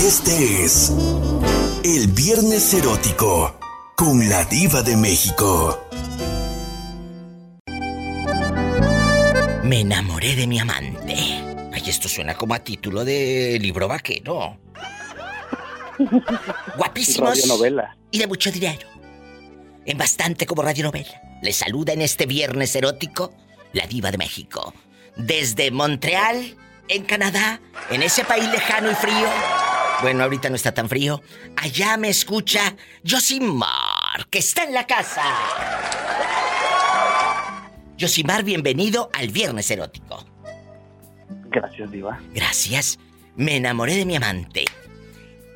Este es el Viernes Erótico con la Diva de México. Me enamoré de mi amante. Ay, esto suena como a título de libro vaquero. Guapísimos. Radionovela. Y de mucho dinero. En bastante como radionovela. Les saluda en este viernes erótico la diva de México. Desde Montreal, en Canadá, en ese país lejano y frío. Bueno, ahorita no está tan frío. Allá me escucha Josimar, que está en la casa. Josimar, bienvenido al viernes erótico. Gracias, Diva. Gracias. Me enamoré de mi amante.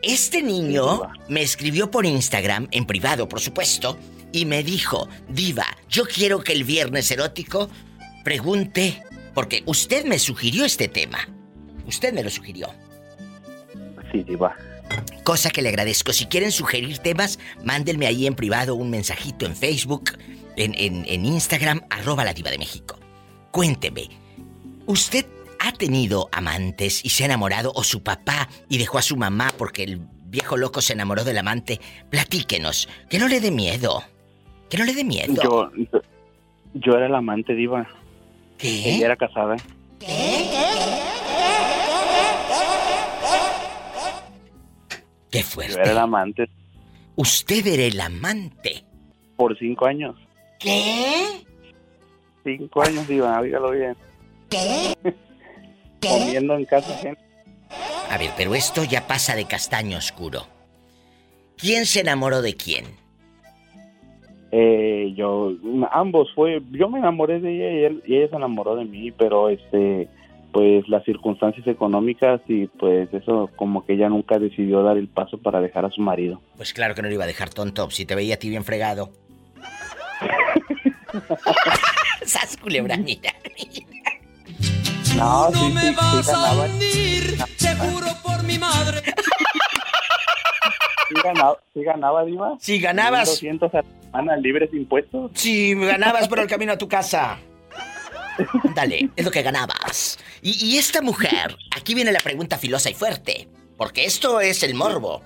Este niño me escribió por Instagram, en privado, por supuesto, y me dijo, Diva, yo quiero que el viernes erótico pregunte, porque usted me sugirió este tema. Usted me lo sugirió. Sí, Diva. Cosa que le agradezco. Si quieren sugerir temas, mándenme ahí en privado un mensajito en Facebook, en, en, en Instagram, arroba la diva de México. Cuénteme, ¿usted ha tenido amantes y se ha enamorado o su papá y dejó a su mamá porque el viejo loco se enamoró del amante? Platíquenos, que no le dé miedo. Que no le dé miedo. Yo, yo, yo era el amante, Diva. ¿Qué? Ella era casada. Qué Yo fuerte. era el amante Usted era el amante. por cinco años. ¿Qué? Cinco años, Diva, dígalo bien. Comiendo en casa gente. A ver, pero esto ya pasa de castaño oscuro. ¿Quién se enamoró de quién? Eh, yo, ambos fue, yo me enamoré de ella y, él- y ella se enamoró de mí, pero este, pues las circunstancias económicas y pues eso como que ella nunca decidió dar el paso para dejar a su marido. Pues claro que no lo iba a dejar tonto, si te veía a ti bien fregado. Sas culebra, mira. No, sí, no sí, me sí vas a te juro por mi madre. sí ganaba, sí ganaba, Diva. Si ganabas, 200 a la semana libres de impuestos. si ganabas por el camino a tu casa. Dale, es lo que ganabas. Y, y esta mujer, aquí viene la pregunta filosa y fuerte, porque esto es el morbo.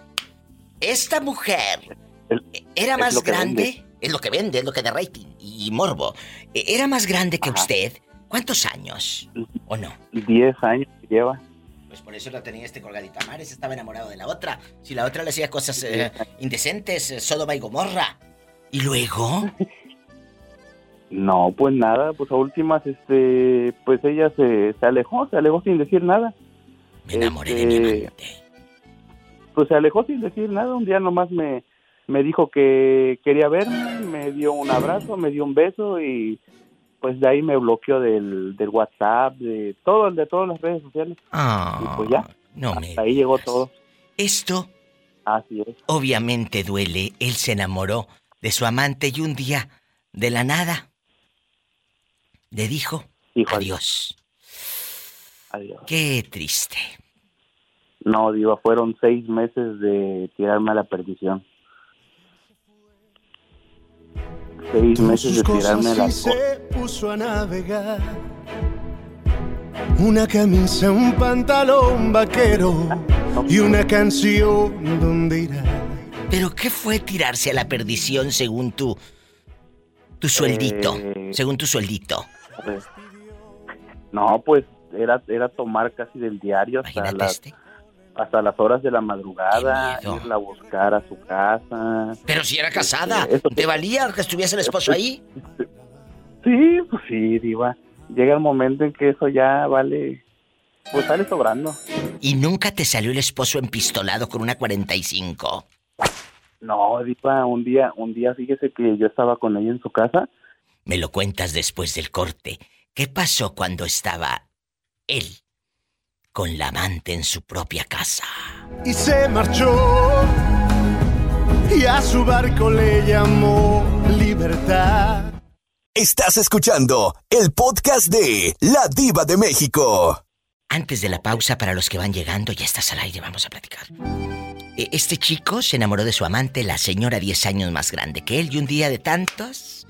Esta mujer El- era más grande, vende. es lo que vende, es lo que da rating y morbo. Eh, Era más grande que Ajá. usted. ¿Cuántos años? ¿O no? 10 años lleva. Pues por eso lo tenía este colgadito a mares, estaba enamorado de la otra. Si la otra le hacía cosas eh, indecentes, eh, Sodoma y Gomorra. ¿Y luego? No, pues nada, pues a últimas, este, pues ella se, se alejó, se alejó sin decir nada. Me enamoré de mi Este, amante. Pues se alejó sin decir nada. Un día nomás me, me dijo que quería verme, me dio un abrazo, me dio un beso y pues de ahí me bloqueó del, del WhatsApp, de todo, de todas las redes sociales. Ah, y pues ya, no me ahí llegó todo. Esto Así es. obviamente duele. Él se enamoró de su amante y un día, de la nada, le dijo Hijo, adiós. Adiós. Qué triste. No, Diva, fueron seis meses de tirarme a la perdición. Seis meses de tirarme a la se puso a navegar. Una camisa, un pantalón vaquero y una canción donde irá. ¿Pero qué fue tirarse a la perdición según tu... tu sueldito? Eh, Según tu sueldito. Pues, no, pues era, era tomar casi del diario hasta Imagínate las, este. hasta las horas de la madrugada, irla a buscar a su casa. Pero si era casada, Este, eso- ¿te valía que estuviese el esposo ahí? Sí, pues sí, diva. Llega el momento en que eso ya vale, pues sale sobrando. ¿Y nunca te salió el esposo empistolado con una 45? No, diva, un día, un día fíjese que yo estaba con ella en su casa. Me lo cuentas después del corte. ¿Qué pasó cuando estaba él con la amante en su propia casa? Y se marchó y a su barco le llamó libertad. Estás escuchando el podcast de La Diva de México. Antes de la pausa, para los que van llegando, ya estás al aire, vamos a platicar. E- Este chico se enamoró de su amante, la señora 10 años más grande que él, y un día de tantos,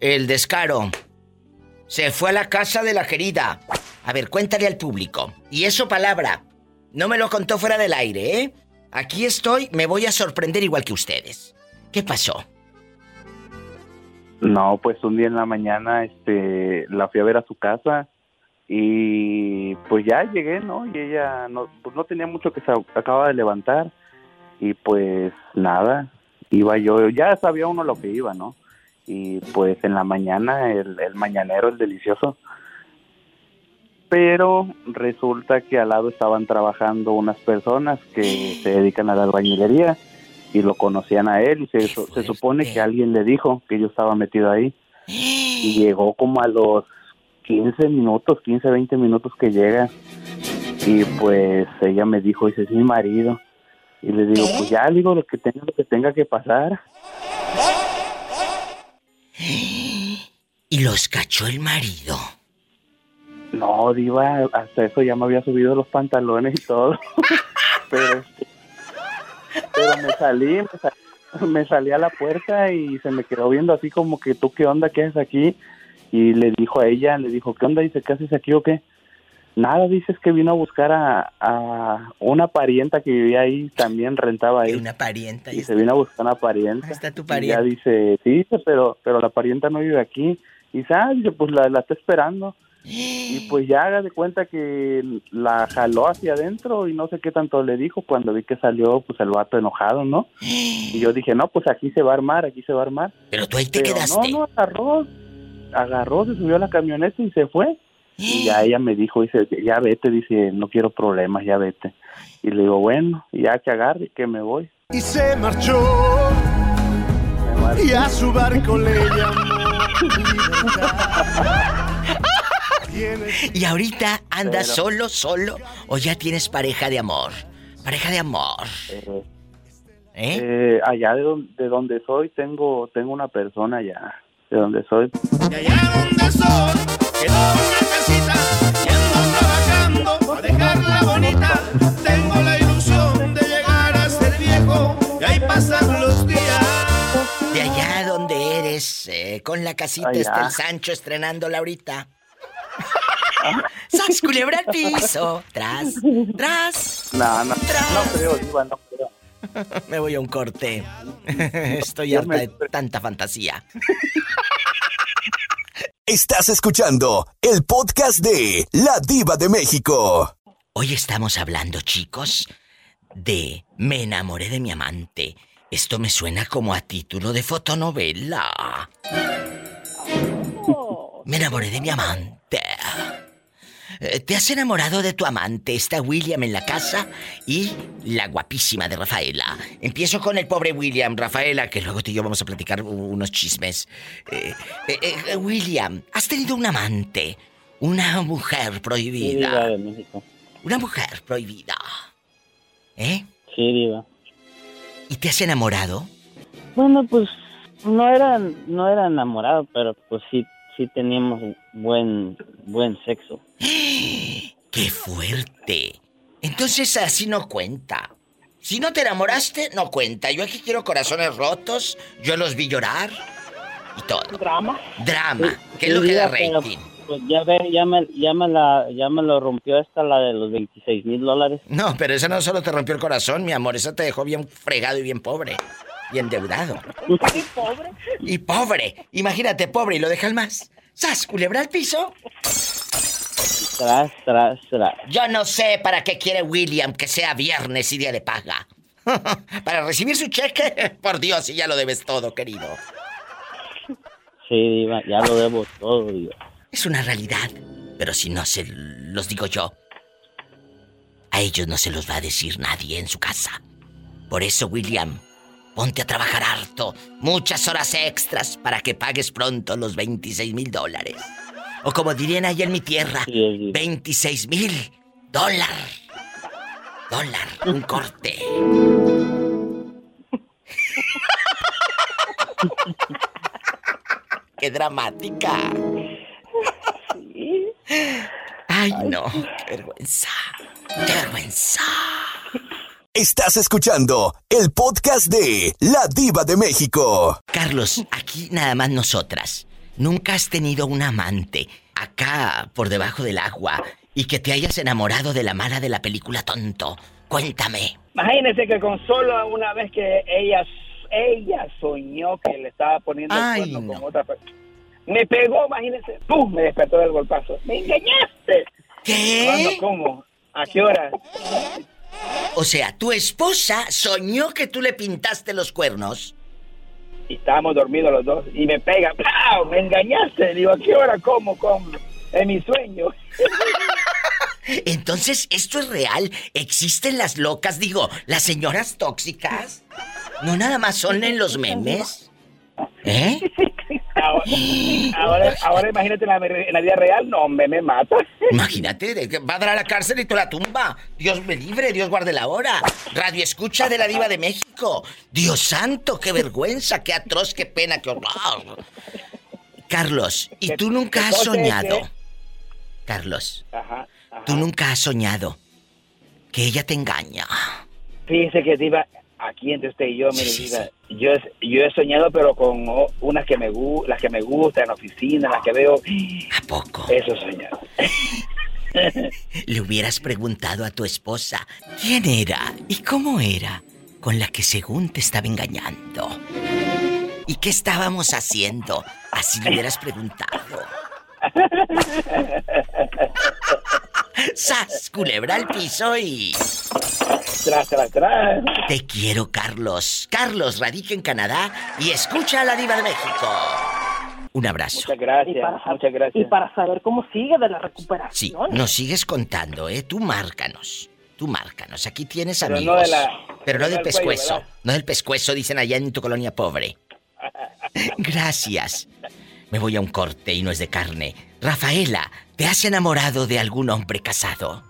el descaro. Se fue a la casa de la querida. A ver, cuéntale al público. Y eso palabra. No me lo contó fuera del aire, ¿eh? Aquí estoy, me voy a sorprender igual que ustedes. ¿Qué pasó? No, pues un día en la mañana este, la fui a ver a su casa y pues ya llegué, ¿no? Y ella no, pues no tenía mucho que se acaba de levantar y pues nada, iba yo, ya sabía uno lo que iba, ¿no? Y pues en la mañana, el, el mañanero, el delicioso, pero resulta que al lado estaban trabajando unas personas que se dedican a la albañilería y lo conocían a él y se, se supone que alguien le dijo que yo estaba metido ahí. Y llegó como a los 15 minutos, 15, 20 minutos que llega. Y pues ella me dijo, ese es mi marido y le digo, pues ya digo lo que tenga, lo que tenga que pasar. Y los cachó el marido. No, Diva, hasta eso ya me había subido los pantalones y todo. pero, pero me salí, me salí, me salí a la puerta y se me quedó viendo así como que tú qué onda, qué haces aquí. Y le dijo a ella, le dijo, ¿qué onda? Dice, ¿qué haces aquí o qué? Nada, dices que vino a buscar a, a una parienta que vivía ahí, también rentaba ahí. Una parienta. Y se vino a buscar una parienta. Ahí está tu Y parienta. ya dice, sí, dice, pero, pero la parienta no vive aquí. Y dice, ah, dice, pues la, la está esperando. Y pues ya haga de cuenta que la jaló hacia adentro y no sé qué tanto le dijo cuando vi que salió pues el vato enojado, ¿no? Y yo dije, no, pues aquí se va a armar, aquí se va a armar. Pero tú ahí te Pero quedaste. no, no, agarró, agarró, se subió a la camioneta y se fue. Y ya ella me dijo, dice, ya vete, dice, no quiero problemas, ya vete. Y le digo, bueno, ya que agarre, que me voy. Y se marchó y a su barco le llamó Y ahorita andas Pero- solo, solo, o ya tienes pareja de amor. Pareja de amor. Eh, ¿Eh? eh, allá de donde, de donde soy tengo tengo una persona allá de donde soy Y allá donde soy, quedó una ando trabajando a dejarla bonita. Tengo la ilusión de llegar a ser viejo, y ahí pasan los días. De allá donde eres, eh, con la casita Allá. está el Sancho estrenándola ahorita. ¡Sas, culebra al piso! ¡Tras! ¡Tras! no no Tras. no creo Diva, no creo Me voy a un corte. Estoy harta de tanta fantasía. Estás escuchando el podcast de La Diva de México. Hoy estamos hablando, chicos, de Me enamoré de mi amante. Esto me suena como a título de fotonovela. Me enamoré de mi amante. Eh, ¿Te has enamorado de tu amante? Está William en la casa y la guapísima de Rafaela. Empiezo con el pobre William, Rafaela, que luego tú y yo vamos a platicar unos chismes. Eh, eh, eh, William, ¿has tenido un amante? Una mujer Sí, prohibida. diva. Una mujer prohibida. ¿Eh? Sí, diva. ¿Y te has enamorado? Bueno, pues no era, no era enamorado, pero pues sí, sí teníamos buen, buen sexo. ¡Qué fuerte! Entonces así no cuenta. Si no te enamoraste, no cuenta. Yo aquí quiero corazones rotos. Yo los vi llorar. Y todo. Drama. Drama. ¿Qué es Sí, lo que da diva, pero, rating? Pues ya ve, ya me, ya me la, ya me lo rompió esta la de los 26 mil dólares. No, pero esa no solo te rompió el corazón, mi amor. Esa te dejó bien fregado y bien pobre. Y endeudado. Y pobre. Y pobre. Imagínate, pobre y lo dejan más. ¡Sas! Culebra al piso. Tras, tras, tras. Yo no sé para qué quiere William que sea viernes y día de paga. para recibir su cheque, por Dios, y ya lo debes todo, querido. Sí, diva, ya lo debo todo, diva. Es una realidad. Pero si no se los digo yo, a ellos no se los va a decir nadie en su casa. Por eso, William, ponte a trabajar harto, muchas horas extras para que pagues pronto los 26 mil dólares. O como dirían allá en mi tierra, Sí, es bien. 26 mil dólar. Dólar, un corte. ¡Qué dramática! Ay, no, qué vergüenza. ¡Qué vergüenza! Estás escuchando el podcast de La Diva de México. Carlos, aquí nada más nosotras. Nunca has tenido un amante acá por debajo del agua y que te hayas enamorado de la mala de la película tonto. Cuéntame. Imagínese que con solo una vez que ella, ella soñó que le estaba poniendo Ay, el cuerno no. con otra persona. Me pegó, imagínese, ¡pum! Me despertó del golpazo. ¡Me engañaste! ¿Cuándo? ¿Qué? ¿Cómo? ¿A qué hora? O sea, tu esposa soñó que tú le pintaste los cuernos. Y estábamos dormidos los dos. Y me pega, ¡plau! ¡Me engañaste! Digo, ¿a qué hora? ¿Cómo? ¿Cómo? En mi sueño. Entonces, ¿esto es real? ¿Existen las locas, digo, las señoras tóxicas? ¿No nada más son en los memes? ¿Eh? Ahora, ahora, ahora imagínate en la, en la vida real, no, me, me mata. Imagínate, va a dar a la cárcel y tú la tumba. Dios me libre, Dios guarde la hora. Radio escucha de la diva de México. Dios santo, qué vergüenza, qué atroz, qué pena, qué horror. Carlos, ¿y tú nunca has soñado? Carlos, Ajá, ajá. tú nunca has soñado que ella te engaña. Fíjese que diva, aquí entre usted y yo, mire, Sí, yo, yo he soñado, pero con unas que me las que me gustan en oficina, las que veo, ¿A poco? eso he soñado. Le hubieras preguntado a tu esposa quién era y cómo era con la que según te estaba engañando. ¿Y qué estábamos haciendo? Así le hubieras preguntado. ¡Sas! Culebra al piso y. Tras, tras, tras. Te quiero, Carlos. Carlos radica en Canadá y escucha a la Diva de México. Un abrazo. Muchas gracias, Y para, muchas gracias. y para saber cómo sigue de la Sí, recuperación. nos sigues contando, ¿eh? Tú márcanos. Tú márcanos. Aquí tienes Pero no amigos. de la- Pero no no del cuello, pescuezo. no del pescuezo, dicen allá en tu colonia pobre. Gracias. Me voy a un corte y no es de carne. Rafaela, ¿te has enamorado de algún hombre casado?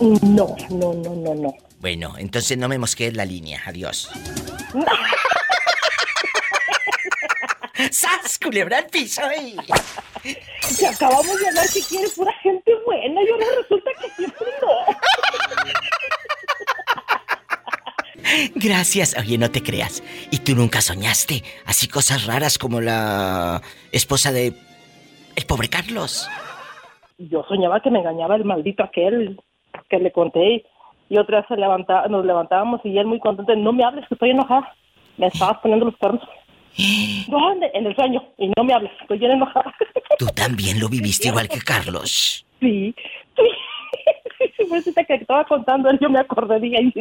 No, no, no, no, no. Bueno, entonces no me mosquees la línea. Adiós. ¡Sas! Culebra al piso y... Si acabamos de hablar que quiere pura gente buena y ahora resulta que siempre no. Gracias. Oye, no te creas. ¿Y tú nunca soñaste así cosas raras como la esposa de el pobre Carlos? Yo soñaba que me engañaba el maldito aquel que le conté y otra vez se levanta, nos levantábamos y él muy contento, no me hables que estoy enojada. Me estabas poniendo los cuernos. ¿Dónde? En el sueño. Y no me hables, estoy bien enojada. Tú también lo viviste igual que Carlos. Sí, sí. Sí, pues que estaba contando yo me acordé, dije, ay,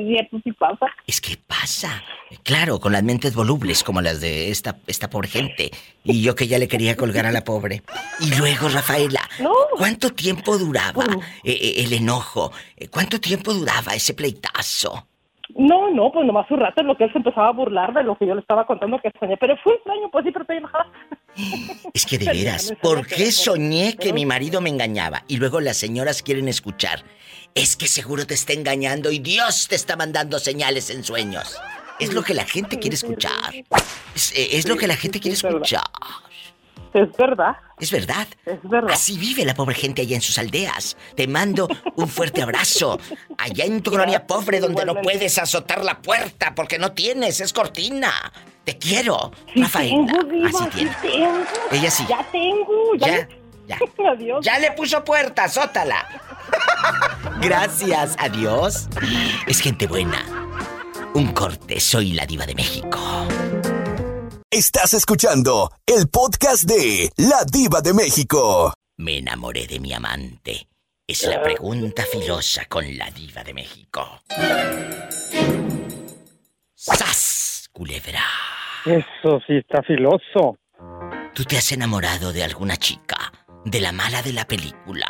sí, pasa. Es que pasa. Claro, con las mentes volubles como las de esta, esta pobre gente. Y yo que ya le quería colgar a la pobre. Y luego, Rafaela, No. ¿cuánto tiempo duraba eh, eh, el enojo? Eh, ¿Cuánto tiempo duraba ese pleitazo? No, no, pues nomás un rato en lo que él se empezaba a burlar de lo que yo le estaba contando que soñé. Pero fue extraño, pues sí, pero estoy enojada. Es que de veras, ¿por qué soñé que mi marido me engañaba? Y luego las señoras quieren escuchar. Es que seguro te está engañando y Dios te está mandando señales en sueños. Es lo que la gente quiere escuchar. Es, eh, es lo que la gente quiere escuchar. Es verdad, Es verdad. es verdad. Así vive la pobre gente allá en sus aldeas. Te mando un fuerte abrazo. Allá en tu colonia pobre donde no puedes azotar la puerta porque no tienes, es cortina. Te quiero, Sí Rafaela. tengo, diva, Así sí tengo. Ella sí. Ya tengo, ya. Ya, ya. Adiós. Ya le puso puerta, sótala. Gracias, adiós. Es gente buena. Un corte, soy la diva de México. Estás escuchando el podcast de La Diva de México. Me enamoré de mi amante. Es la pregunta filosa con la diva de México. ¡Sas, culebra! Eso sí está filoso. ¿Tú te has enamorado de alguna chica? De la mala de la película.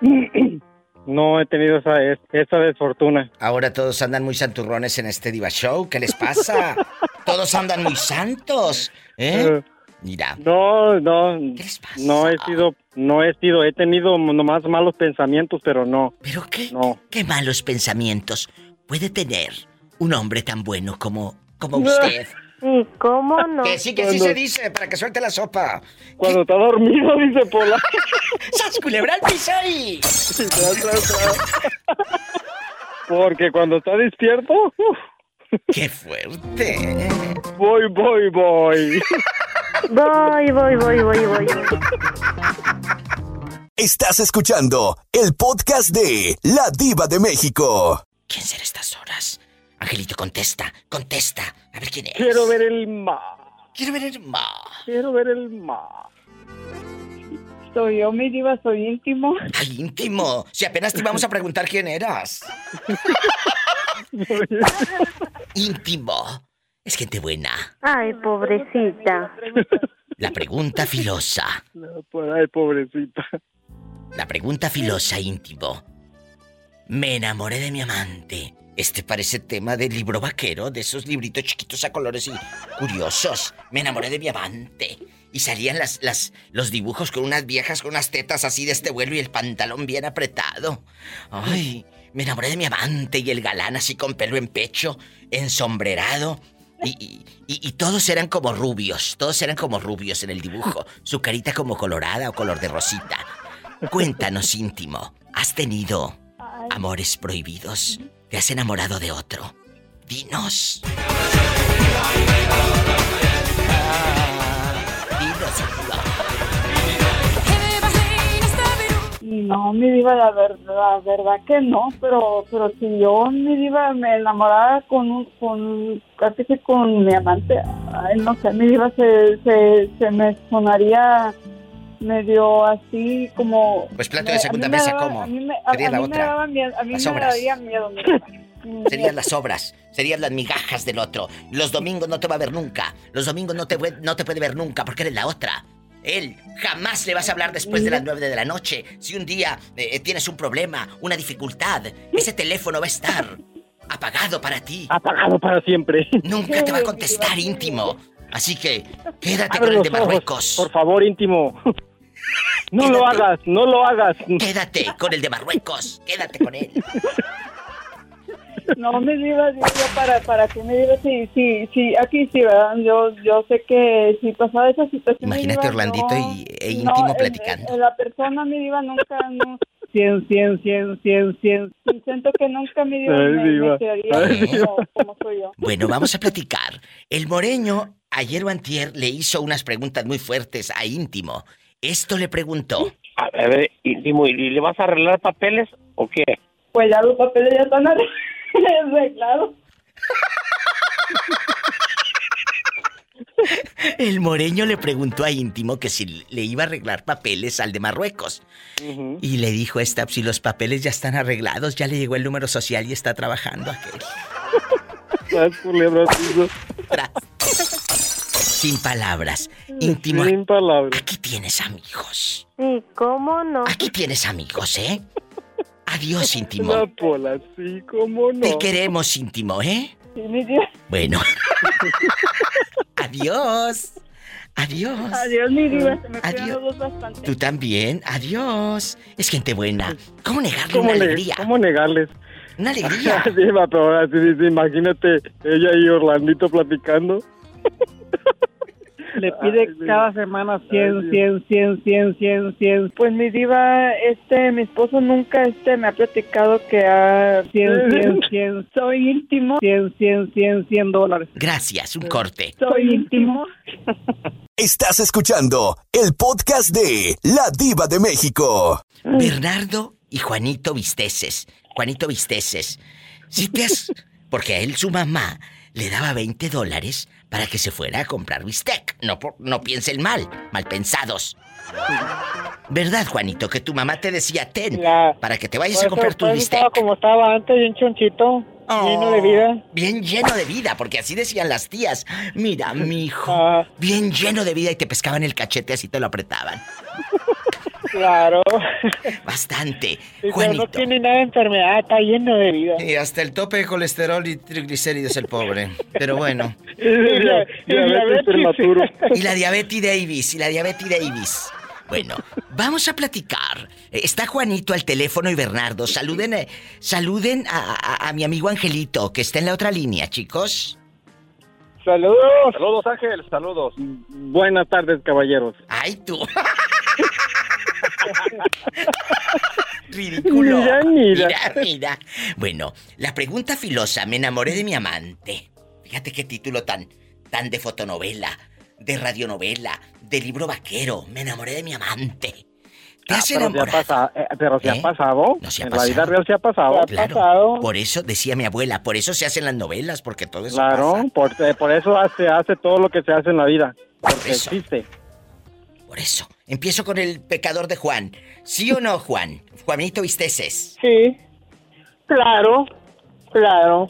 No he tenido esa, es- esa desfortuna. Ahora todos andan muy santurrones en este Diva Show. ¿Qué les pasa? todos andan muy santos. ¿Eh? Eh, Mira. No, no, ¿Qué les pasa? no he sido, no he sido, he tenido nomás malos pensamientos, pero no, ¿Pero qué? no. ¿Qué malos pensamientos puede tener un hombre tan bueno como, como usted? ¿Y cómo no? Que sí, que sí se dice, para que suelte la sopa. Cuando está dormido, dice Pola. ¡Sas, culebra al piso y! Porque cuando está despierto, uf, ¡Qué fuerte! voy, voy, voy. Voy, voy, voy, voy, voy. Estás escuchando el podcast de La Diva de México. ¿Quién será estas horas? Angelito, contesta, contesta. A ver quién es. Quiero ver el mar. Quiero ver el mar. Quiero ver el mar. Soy yo, mi diva, soy íntimo. Ay, íntimo. Si apenas te íbamos a preguntar quién eras. íntimo. Es gente buena. Ay, pobrecita. La pregunta filosa. Por ahí, pobrecita. La pregunta filosa, íntimo. Me enamoré de mi amante. Este parece tema de libro vaquero, de esos libritos chiquitos a colores y curiosos. Me enamoré de mi amante. Y salían las, las, los dibujos con unas viejas con unas tetas así de este vuelo y el pantalón bien apretado. Ay, me enamoré de mi amante y el galán así con pelo en pecho, ensombrerado. Y, y- y- y todos eran como rubios, todos eran como rubios en el dibujo. Su carita como colorada o color de rosita. Cuéntanos, íntimo, ¿has tenido amores prohibidos? ¿Te has enamorado de otro? Dinos. No, mi diva, la verdad, la verdad que no, pero, pero si yo, mi diva, me enamorara con, un- con, casi que con mi amante, ay, no sé, mi diva se, se, se me sonaría medio así como... Pues plato de segunda mesa, daba- ¿cómo? A mí me, a- Sería a la mí me otra. daba miedo, a mí Las me obras. daría miedo. Serían las obras, serían las migajas del otro. Los domingos no te va a ver nunca. Los domingos no te, no te puede ver nunca porque eres la otra. Él jamás le vas a hablar después de las nueve de la noche. Si un día eh, tienes un problema, una dificultad, ese teléfono va a estar apagado para ti. Apagado para siempre. Nunca te va a contestar íntimo. Así que quédate Abre con el de los ojos, Marruecos. Por favor, íntimo. No lo hagas, no lo hagas. Quédate con el de Marruecos. Quédate con él. No, diva, digo yo para, para que mi diva, sí, sí, sí, aquí sí, ¿verdad? Yo, yo sé que si pasaba esa situación... Imagínate diva, Orlandito no- y, e íntimo no, platicando. el- la persona, mi diva, nunca, no... 100, 100, 100, 100, 100. Siento que nunca me, me Ay, como, diva. como soy yo. Bueno, vamos a platicar. El moreño, ayer o antier, le hizo unas preguntas muy fuertes a íntimo. Esto le preguntó. A ver, íntimo, ¿y le vas a arreglar papeles o qué? Pues ya los papeles ya están arreglados. El moreño le preguntó a íntimo que si le iba a arreglar papeles al de Marruecos. Y le dijo esta, si los papeles ya están arreglados, ya le llegó el número social y está trabajando aquel. Sin palabras. Íntimo, Sin palabras. aquí tienes amigos. Sí, ¿cómo no? Aquí tienes amigos, ¿eh? Adiós, íntimo. La pola, sí, cómo no. Te queremos, íntimo, ¿eh? Sí, mi diva. Bueno. Adiós. Adiós. Adiós, mi diva, se me cuidan Adiós. los dos bastante. Tú también. Adiós. Es gente buena. ¿Cómo negarle ¿Cómo, una alegría? ¿Cómo negarles? Una alegría. Sí, va, pero ahora sí, sí, imagínate ella y Orlandito platicando. Le pide Ay, cada semana Ay, 100, Dios. 100, 100, 100, 100, 100. Pues mi diva, este, mi esposo nunca, este, me ha platicado que ha 100, 100, 100. Soy íntimo. 100, 100, 100, 100 dólares. Gracias, un corte. Soy íntimo. Estás escuchando el podcast de La Diva de México. Bernardo y Juanito Visteces. Juanito Visteces. Si te has... Porque a él su mamá le daba 20 dólares para que se fuera a comprar bistec. No, por- no piensen mal, mal pensados. ¿Verdad, Juanito? Que tu mamá te decía, ten, Ya. para que te vayas a eso- comprar tu por eso bistec. estaba como estaba antes, bien chonchito, lleno de vida. Bien lleno de vida, porque así decían las tías. Mira, mi hijo, Ah. bien lleno de vida y te pescaban el cachete así te lo apretaban. Claro. Bastante. Juanito. no tiene nada de enfermedad, está lleno de vida. Y hasta el tope de colesterol y triglicéridos el pobre. Pero bueno. Dia- diabetes prematuro. Y la diabetes Davis, y la diabetes Davis. Bueno, vamos a platicar. Eh, Está Juanito al teléfono y Bernardo. Saluden, eh, saluden a, a- a mi amigo Angelito, que está en la otra línea, chicos. Saludos. Saludos, Ángel, saludos. Buenas tardes, caballeros. Ay, tú. Ridículo. Mira, mira. mira, mira. Bueno, la pregunta filosa, me enamoré de mi amante. Fíjate qué título tan, tan de fotonovela, de radionovela, de libro vaquero. Me enamoré de mi amante. ¿Te has pero, se ha enamorado? eh, pero se ¿Eh? ha pasado. No se ha en pasado. la vida real se ha pasado. Claro. Por eso decía mi abuela, por eso se hacen las novelas, porque todo eso Claro, pasa. por, eh, por eso hace, hace todo lo que se hace en la vida. Porque eso. existe. Por eso. Empiezo con el pecador de Juan. ¿Sí o no, Juan? Juanito Visteces. Sí, claro, claro.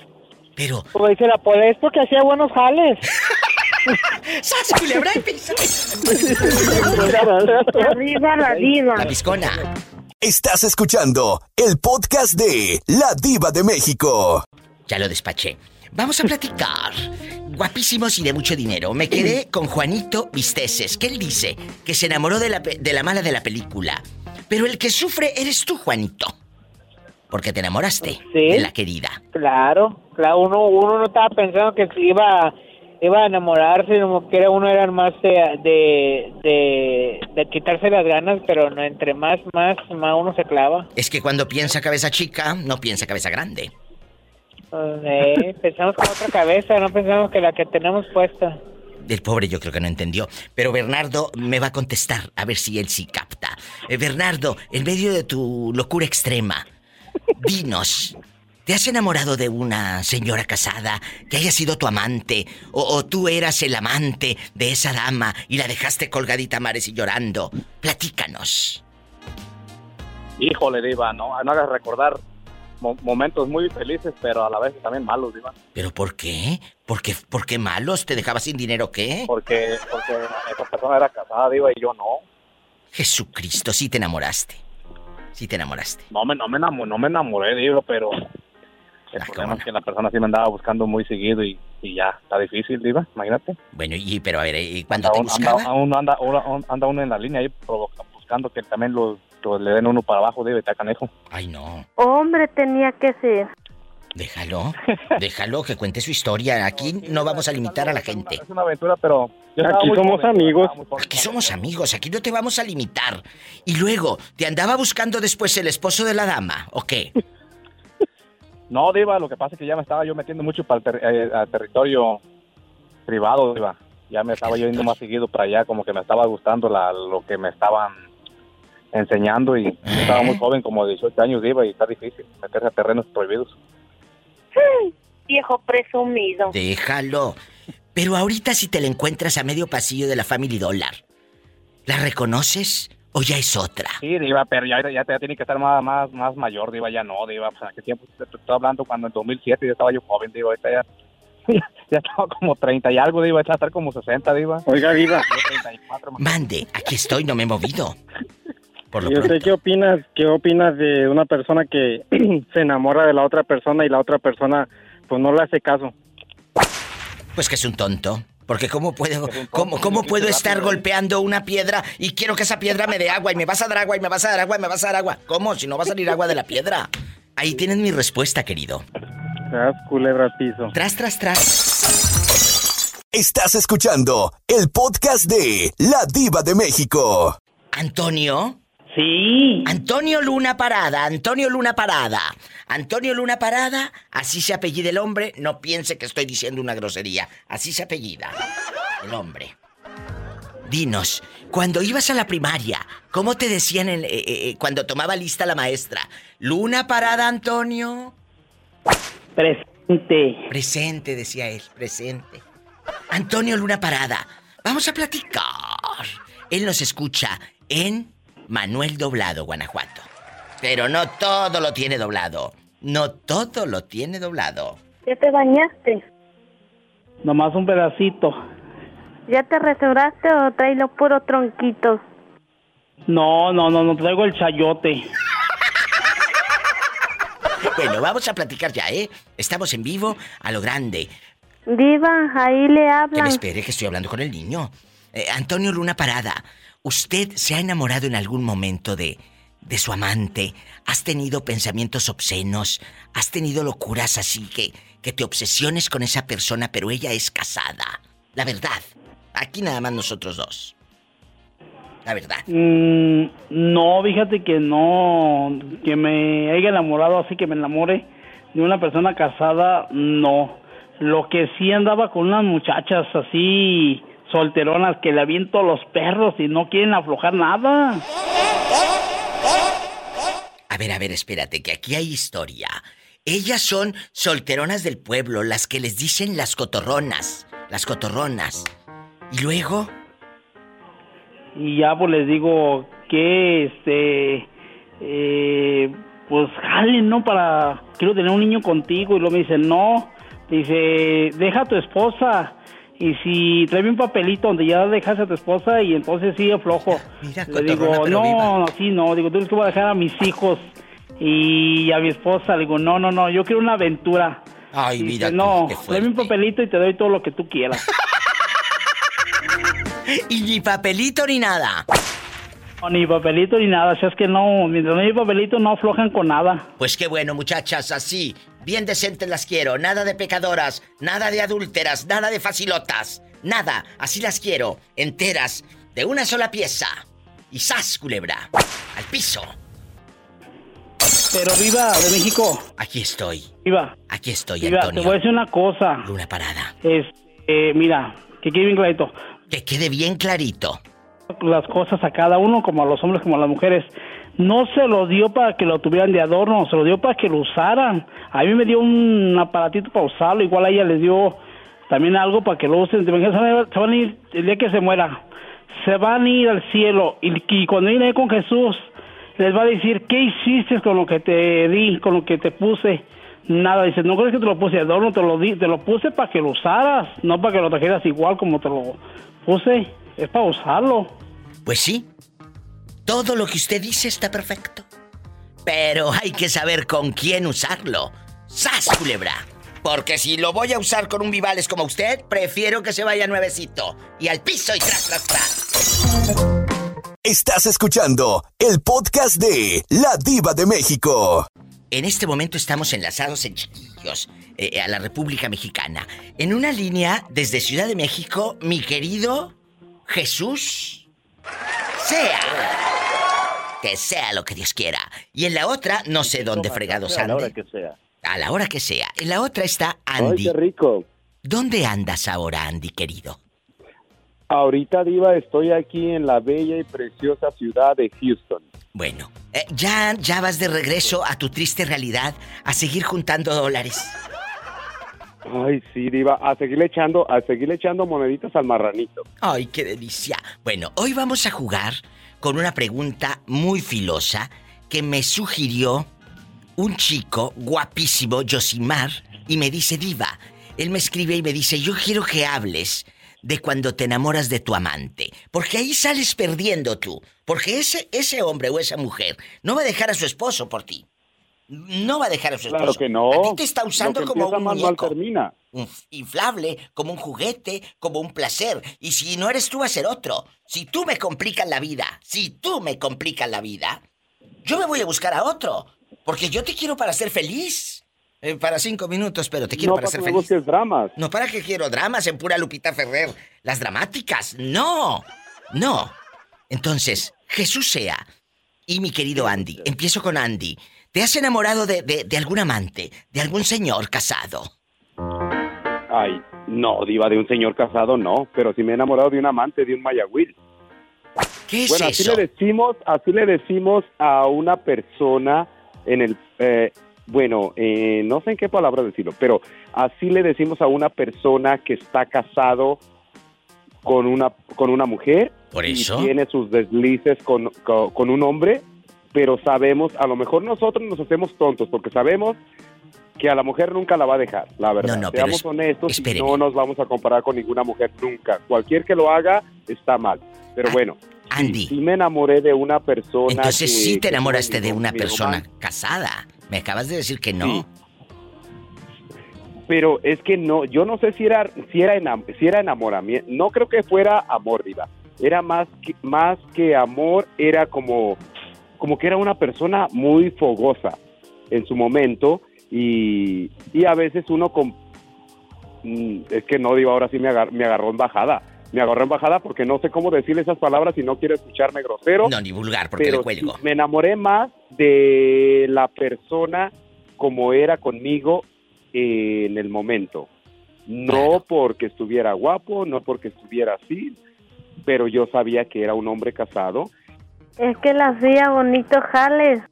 Pero. Como dice la pola, es porque hacía buenos jales. ¡Sas, culebra y piso! Arriba la diva. La viscona. Estás escuchando el podcast de La Diva de México. Ya lo despaché. Vamos a platicar. Guapísimos y de mucho dinero. Me quedé con Juanito Visteces, que él dice que se enamoró de la, de la mala de la película. Pero el que sufre eres tú, Juanito. Porque te enamoraste de la querida. Claro, claro, uno, uno no estaba pensando que iba, iba a enamorarse, como que era uno era más de, de, de, de quitarse las ganas, pero no, entre más, más, más uno se clava. Es que cuando piensa cabeza chica, no piensa cabeza grande. Eh, pensamos con otra cabeza, no pensamos que la que tenemos puesta. El pobre yo creo que no entendió. Pero Bernardo me va a contestar, a ver si él sí capta. Eh, Bernardo, en medio de tu locura extrema, dinos, ¿te has enamorado de una señora casada que haya sido tu amante? O, o tú eras el amante de esa dama y la dejaste colgadita a mares y llorando? Platícanos. Híjole, Diva, no, no hagas recordar mo- momentos muy felices, pero a la vez también malos, Diva. ¿Pero por qué? ¿Por qué, por qué malos? ¿Te dejaba sin dinero qué? Porque, porque esa persona era casada, Diva, y yo no. Jesucristo, sí te enamoraste. Sí te enamoraste. No me, no me, enamo- no me enamoré, Diva, pero el problema es que la persona sí me andaba buscando muy seguido y, y ya, está difícil, Diva, imagínate. Bueno, y pero a ver, ¿y cuando te anda, buscaba? aún anda, aún anda uno en la línea ahí buscando que también lo, lo- le den uno para abajo, Diva, y está canejo. Ay, no. Hombre tenía que ser. Déjalo, déjalo que cuente su historia. Aquí no vamos a limitar a la gente. Es una aventura, pero... Aquí somos amigos. Aquí somos amigos, aquí no te vamos a limitar. Y luego, ¿te andaba buscando después el esposo de la dama? ¿O qué? No, Diva, lo que pasa es que ya me estaba yo metiendo mucho para el ter- eh, al territorio privado, Diva. Ya me estaba yo yendo más seguido para allá, como que me estaba gustando la, lo que me estaban enseñando y yo estaba muy joven, como 18 años, Diva, y está difícil meterse a terrenos prohibidos. Viejo presumido. Déjalo. Pero ahorita si te la encuentras a medio pasillo de la Family Dollar, ¿la reconoces o ya es otra? Sí, Diva, pero ya, ya, ya tiene que estar más, más, más mayor, Diva, ya no, Diva. Pues, ¿a qué tiempo? Te estoy hablando cuando en 2007 ya estaba yo joven, Diva, ahorita ya, ya, ya estaba como 30 y algo, Diva, ya estar como 60, Diva. Oiga, Diva. Yo 34, más. Mande, aquí estoy, no me he movido. Por lo ¿Y usted pronto. qué opinas, qué opinas de una persona que se enamora de la otra persona y la otra persona pues no le hace caso? Pues que es un tonto. Porque cómo puedo, cómo, cómo puedo estar golpeando una piedra y quiero que esa piedra me dé agua y me vas a dar agua y me vas a dar agua y me vas a dar agua. ¿Cómo? Si no va a salir agua de la piedra. Ahí tienes mi respuesta, querido. Tras culebra piso. Tras, tras, tras. Estás escuchando el podcast de La Diva de México. Antonio. Sí. Antonio Luna Parada, Antonio Luna Parada. Antonio Luna Parada, así se apellida el hombre, no piense que estoy diciendo una grosería, así se apellida el hombre. Dinos, cuando ibas a la primaria, ¿cómo te decían en- eh, eh, cuando tomaba lista la maestra? Luna Parada, Antonio. Presente. Presente, decía él, presente. Antonio Luna Parada, vamos a platicar. Él nos escucha en Manuel Doblado, Guanajuato. Pero no todo lo tiene doblado. No todo lo tiene doblado. ¿Ya te bañaste? Nomás un pedacito. ¿Ya te restauraste o traes los puros tronquitos? No, no, no, no traigo el chayote. Bueno, vamos a platicar ya, ¿eh? Estamos en vivo a lo grande. Diva, ahí le Que me hablan. espere que estoy hablando con el niño. Eh, Antonio Luna Parada, ¿usted se ha enamorado en algún momento de, de su amante? ¿Has tenido pensamientos obscenos? ¿Has tenido locuras así que, que te obsesiones con esa persona, pero ella es casada? La verdad. Aquí nada más nosotros dos. La verdad. Mm, no, fíjate que no, que me haya enamorado así que me enamore de una persona casada, no. Lo que sí andaba con unas muchachas así solteronas que le aviento los perros y no quieren aflojar nada. A ver, a ver, espérate, que aquí hay historia. Ellas son solteronas del pueblo, las que les dicen las cotorronas. Las cotorronas. ¿Y luego? Y ya pues les digo que este eh, pues jalen, ¿no? Para quiero tener un niño contigo y luego me dice, "No." Dice, "Deja a tu esposa." Y si trae un papelito donde ya dejas a tu esposa y entonces sí aflojo. Le cotorrona, digo, pero no, viva". no, sí, no. Digo, tú es que voy a dejar a mis hijos y a mi esposa. Le digo, no, no, no, yo quiero una aventura. Ay, Dice, mira tú, no, tráeme un papelito y te doy todo lo que tú quieras. Y ni papelito ni nada. No, ni papelito ni nada, o sea, es que no, mientras no hay papelito no aflojan con nada. Pues qué bueno, muchachas, así. Bien decentes las quiero. Nada de pecadoras, nada de adúlteras, nada de facilotas. Nada, así las quiero. Enteras, de una sola pieza. Y sas, culebra. Al piso. Pero viva de México. Aquí estoy. Viva. Aquí estoy, Viva, te Antonio. voy a decir una cosa. Luna parada. Es, eh, mira, que quede bien clarito. Que quede bien clarito. Las cosas a cada uno, como a los hombres, como a las mujeres. No se lo dio para que lo tuvieran de adorno, se lo dio para que lo usaran. A mí me dio un aparatito para usarlo, igual a ella les dio también algo para que lo usen. Se van a- ir el día que se muera. Se van a ir al cielo y, y cuando viene con Jesús les va a decir, ¿qué hiciste con lo que te di, con lo que te puse? Nada, dice, no crees que te lo puse de adorno, te lo di, te lo puse para que lo usaras, no para que lo trajeras igual como te lo puse, es para usarlo. Pues sí. Todo lo que usted dice está perfecto. Pero hay que saber con quién usarlo. ¡Sas, culebra! Porque si lo voy a usar con un Vivales como usted, prefiero que se vaya nuevecito. Y al piso y tras, tras, tras. Estás escuchando el podcast de La Diva de México. En este momento estamos enlazados en Chiquillos, eh, a la República Mexicana. En una línea desde Ciudad de México, mi querido Jesús sea. Que sea lo que Dios quiera. Y en la otra, no sé dónde fregados A la hora que sea. A la hora que sea. En la otra está Ay, Andy. qué rico. ¿Dónde andas ahora, Andy, querido? Ahorita, Diva, estoy aquí en la bella y preciosa ciudad de Houston. Bueno, eh, ya, ya vas de regreso a tu triste realidad a seguir juntando dólares. Ay, sí, Diva, a seguirle echando, a seguirle echando moneditas al marranito. Ay, qué delicia. Bueno, hoy vamos a jugar con una pregunta muy filosa que me sugirió un chico guapísimo, Josimar, y me dice, Diva, él me escribe y me dice, yo quiero que hables de cuando te enamoras de tu amante, porque ahí sales perdiendo tú, porque ese, ese hombre o esa mujer no va a dejar a su esposo por ti. No va a dejar a su esposo. Claro que no. A ti te está usando como un mal, mal termina. Inflable, como un juguete, como un placer. Y si no eres tú, va a ser otro. Si tú me complicas la vida, si tú me complicas la vida, yo me voy a buscar a otro. Porque yo te quiero para ser feliz. Eh, para cinco minutos, pero te quiero no para para ser feliz. busques dramas. No para que quiero dramas en pura Lupita Ferrer. Las dramáticas. No. No. Entonces, Jesús sea. Y mi querido Andy, empiezo con Andy. ¿Te has enamorado de, de- de algún amante? ¿De algún señor casado? Ay, no, Diva, de un señor casado no, pero sí me he enamorado de un amante, de un mayagüil. ¿Qué es bueno, así eso? le decimos, así le decimos a una persona en el, eh, bueno, eh, no sé en qué palabra decirlo, pero así le decimos a una persona que está casado con una con una mujer Por y eso. tiene sus deslices con, con, con un hombre, pero sabemos, a lo mejor nosotros nos hacemos tontos porque sabemos que a la mujer nunca la va a dejar, la verdad. No, no, Seamos es- honestos y no nos vamos a comparar con ninguna mujer nunca. Cualquier que lo haga está mal. Pero bueno, Ah, Andy. sí, sí me enamoré de una persona. Entonces que- sí te enamoraste de una persona casada. Me acabas de decir que no. Pero es que no, yo no sé si era si era enam- si era enamoramiento. No creo que fuera amor, diva. Era más que, más que amor, era como como que era una persona muy fogosa en su momento y, y a veces uno con mm, es que no digo ahora sí me, agar- me agarró en bajada me agarró en bajada porque no sé cómo decirle esas palabras y no quiero escucharme grosero No, ni vulgar, porque pero le cuelgo. me enamoré más de la persona como era conmigo en el momento. No porque estuviera guapo, no porque estuviera así, pero yo sabía que era un hombre casado. Es que la hacía bonito jales.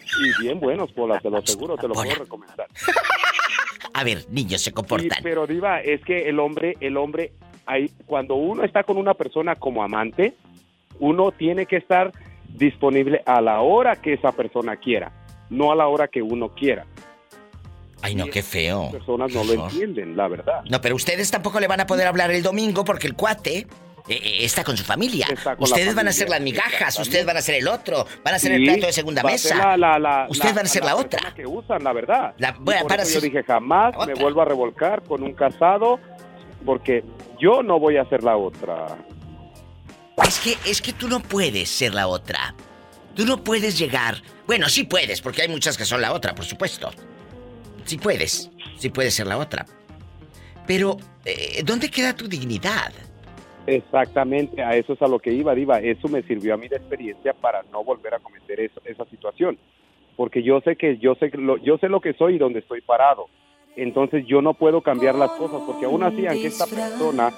Y bien buenos, Pola, te lo aseguro, te lo puedo recomendar. A ver, niños se Sí, comportan. pero Diva, es que el hombre, el hombre, hay, cuando uno está con una persona como amante, uno tiene que estar disponible a la hora que esa persona quiera, no a la hora que uno quiera. Ay, no, qué feo. Las personas no Qué lo horror. entienden, la verdad. No, pero ustedes tampoco le van a poder hablar el domingo porque el cuate eh, eh, está con su familia. Con Ustedes van a ser las migajas, ustedes van a ser el otro, van a ser el plato de segunda mesa. la- la- ustedes van a ser la, la otra. que usan, la verdad. Bueno, por para eso yo dije, jamás me vuelvo a revolcar con un casado porque yo no voy a ser la otra. Es que, es que tú no puedes ser la otra. Tú no puedes llegar. Bueno, sí puedes, porque hay muchas que son la otra, por supuesto. Sí puedes, sí puedes ser la otra. Pero, eh, ¿dónde queda tu dignidad? Exactamente, a eso es a lo que iba, Diva. Eso me sirvió a mí de experiencia para no volver a cometer eso- esa situación. Porque yo sé que yo sé lo, yo sé lo que soy y dónde estoy parado. Entonces yo no puedo cambiar las cosas porque aún así, aunque esta persona,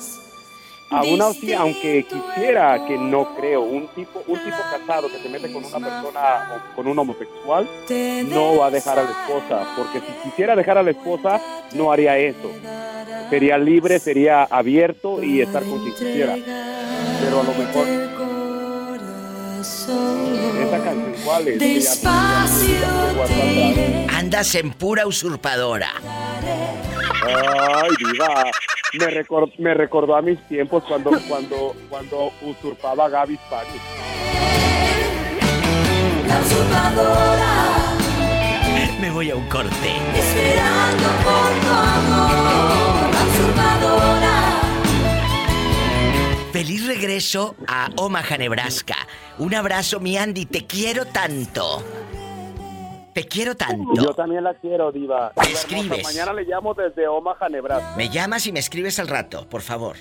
aún así, aunque quisiera que no creo, un tipo, un tipo casado que se mete con una persona o con un homosexual, no va a dejar a la esposa, porque si quisiera dejar a la esposa, no haría eso. Sería libre, sería abierto y estar con quien quisiera. Pero a lo mejor esa canción cuál es? Andas en pura usurpadora. Ay, diva, me, recor- me recordó a mis tiempos cuando cuando cuando usurpaba a Gaby Spani. Me voy a un corte. Esperando por tu amor, Feliz regreso a Omaha, Nebraska. Un abrazo, mi Andy. Te quiero tanto. Te quiero tanto. Yo también la quiero, diva. Me Diva hermosa, escribes. Mañana le llamo desde Omaha, Nebraska. Me llamas y me escribes al rato, por favor.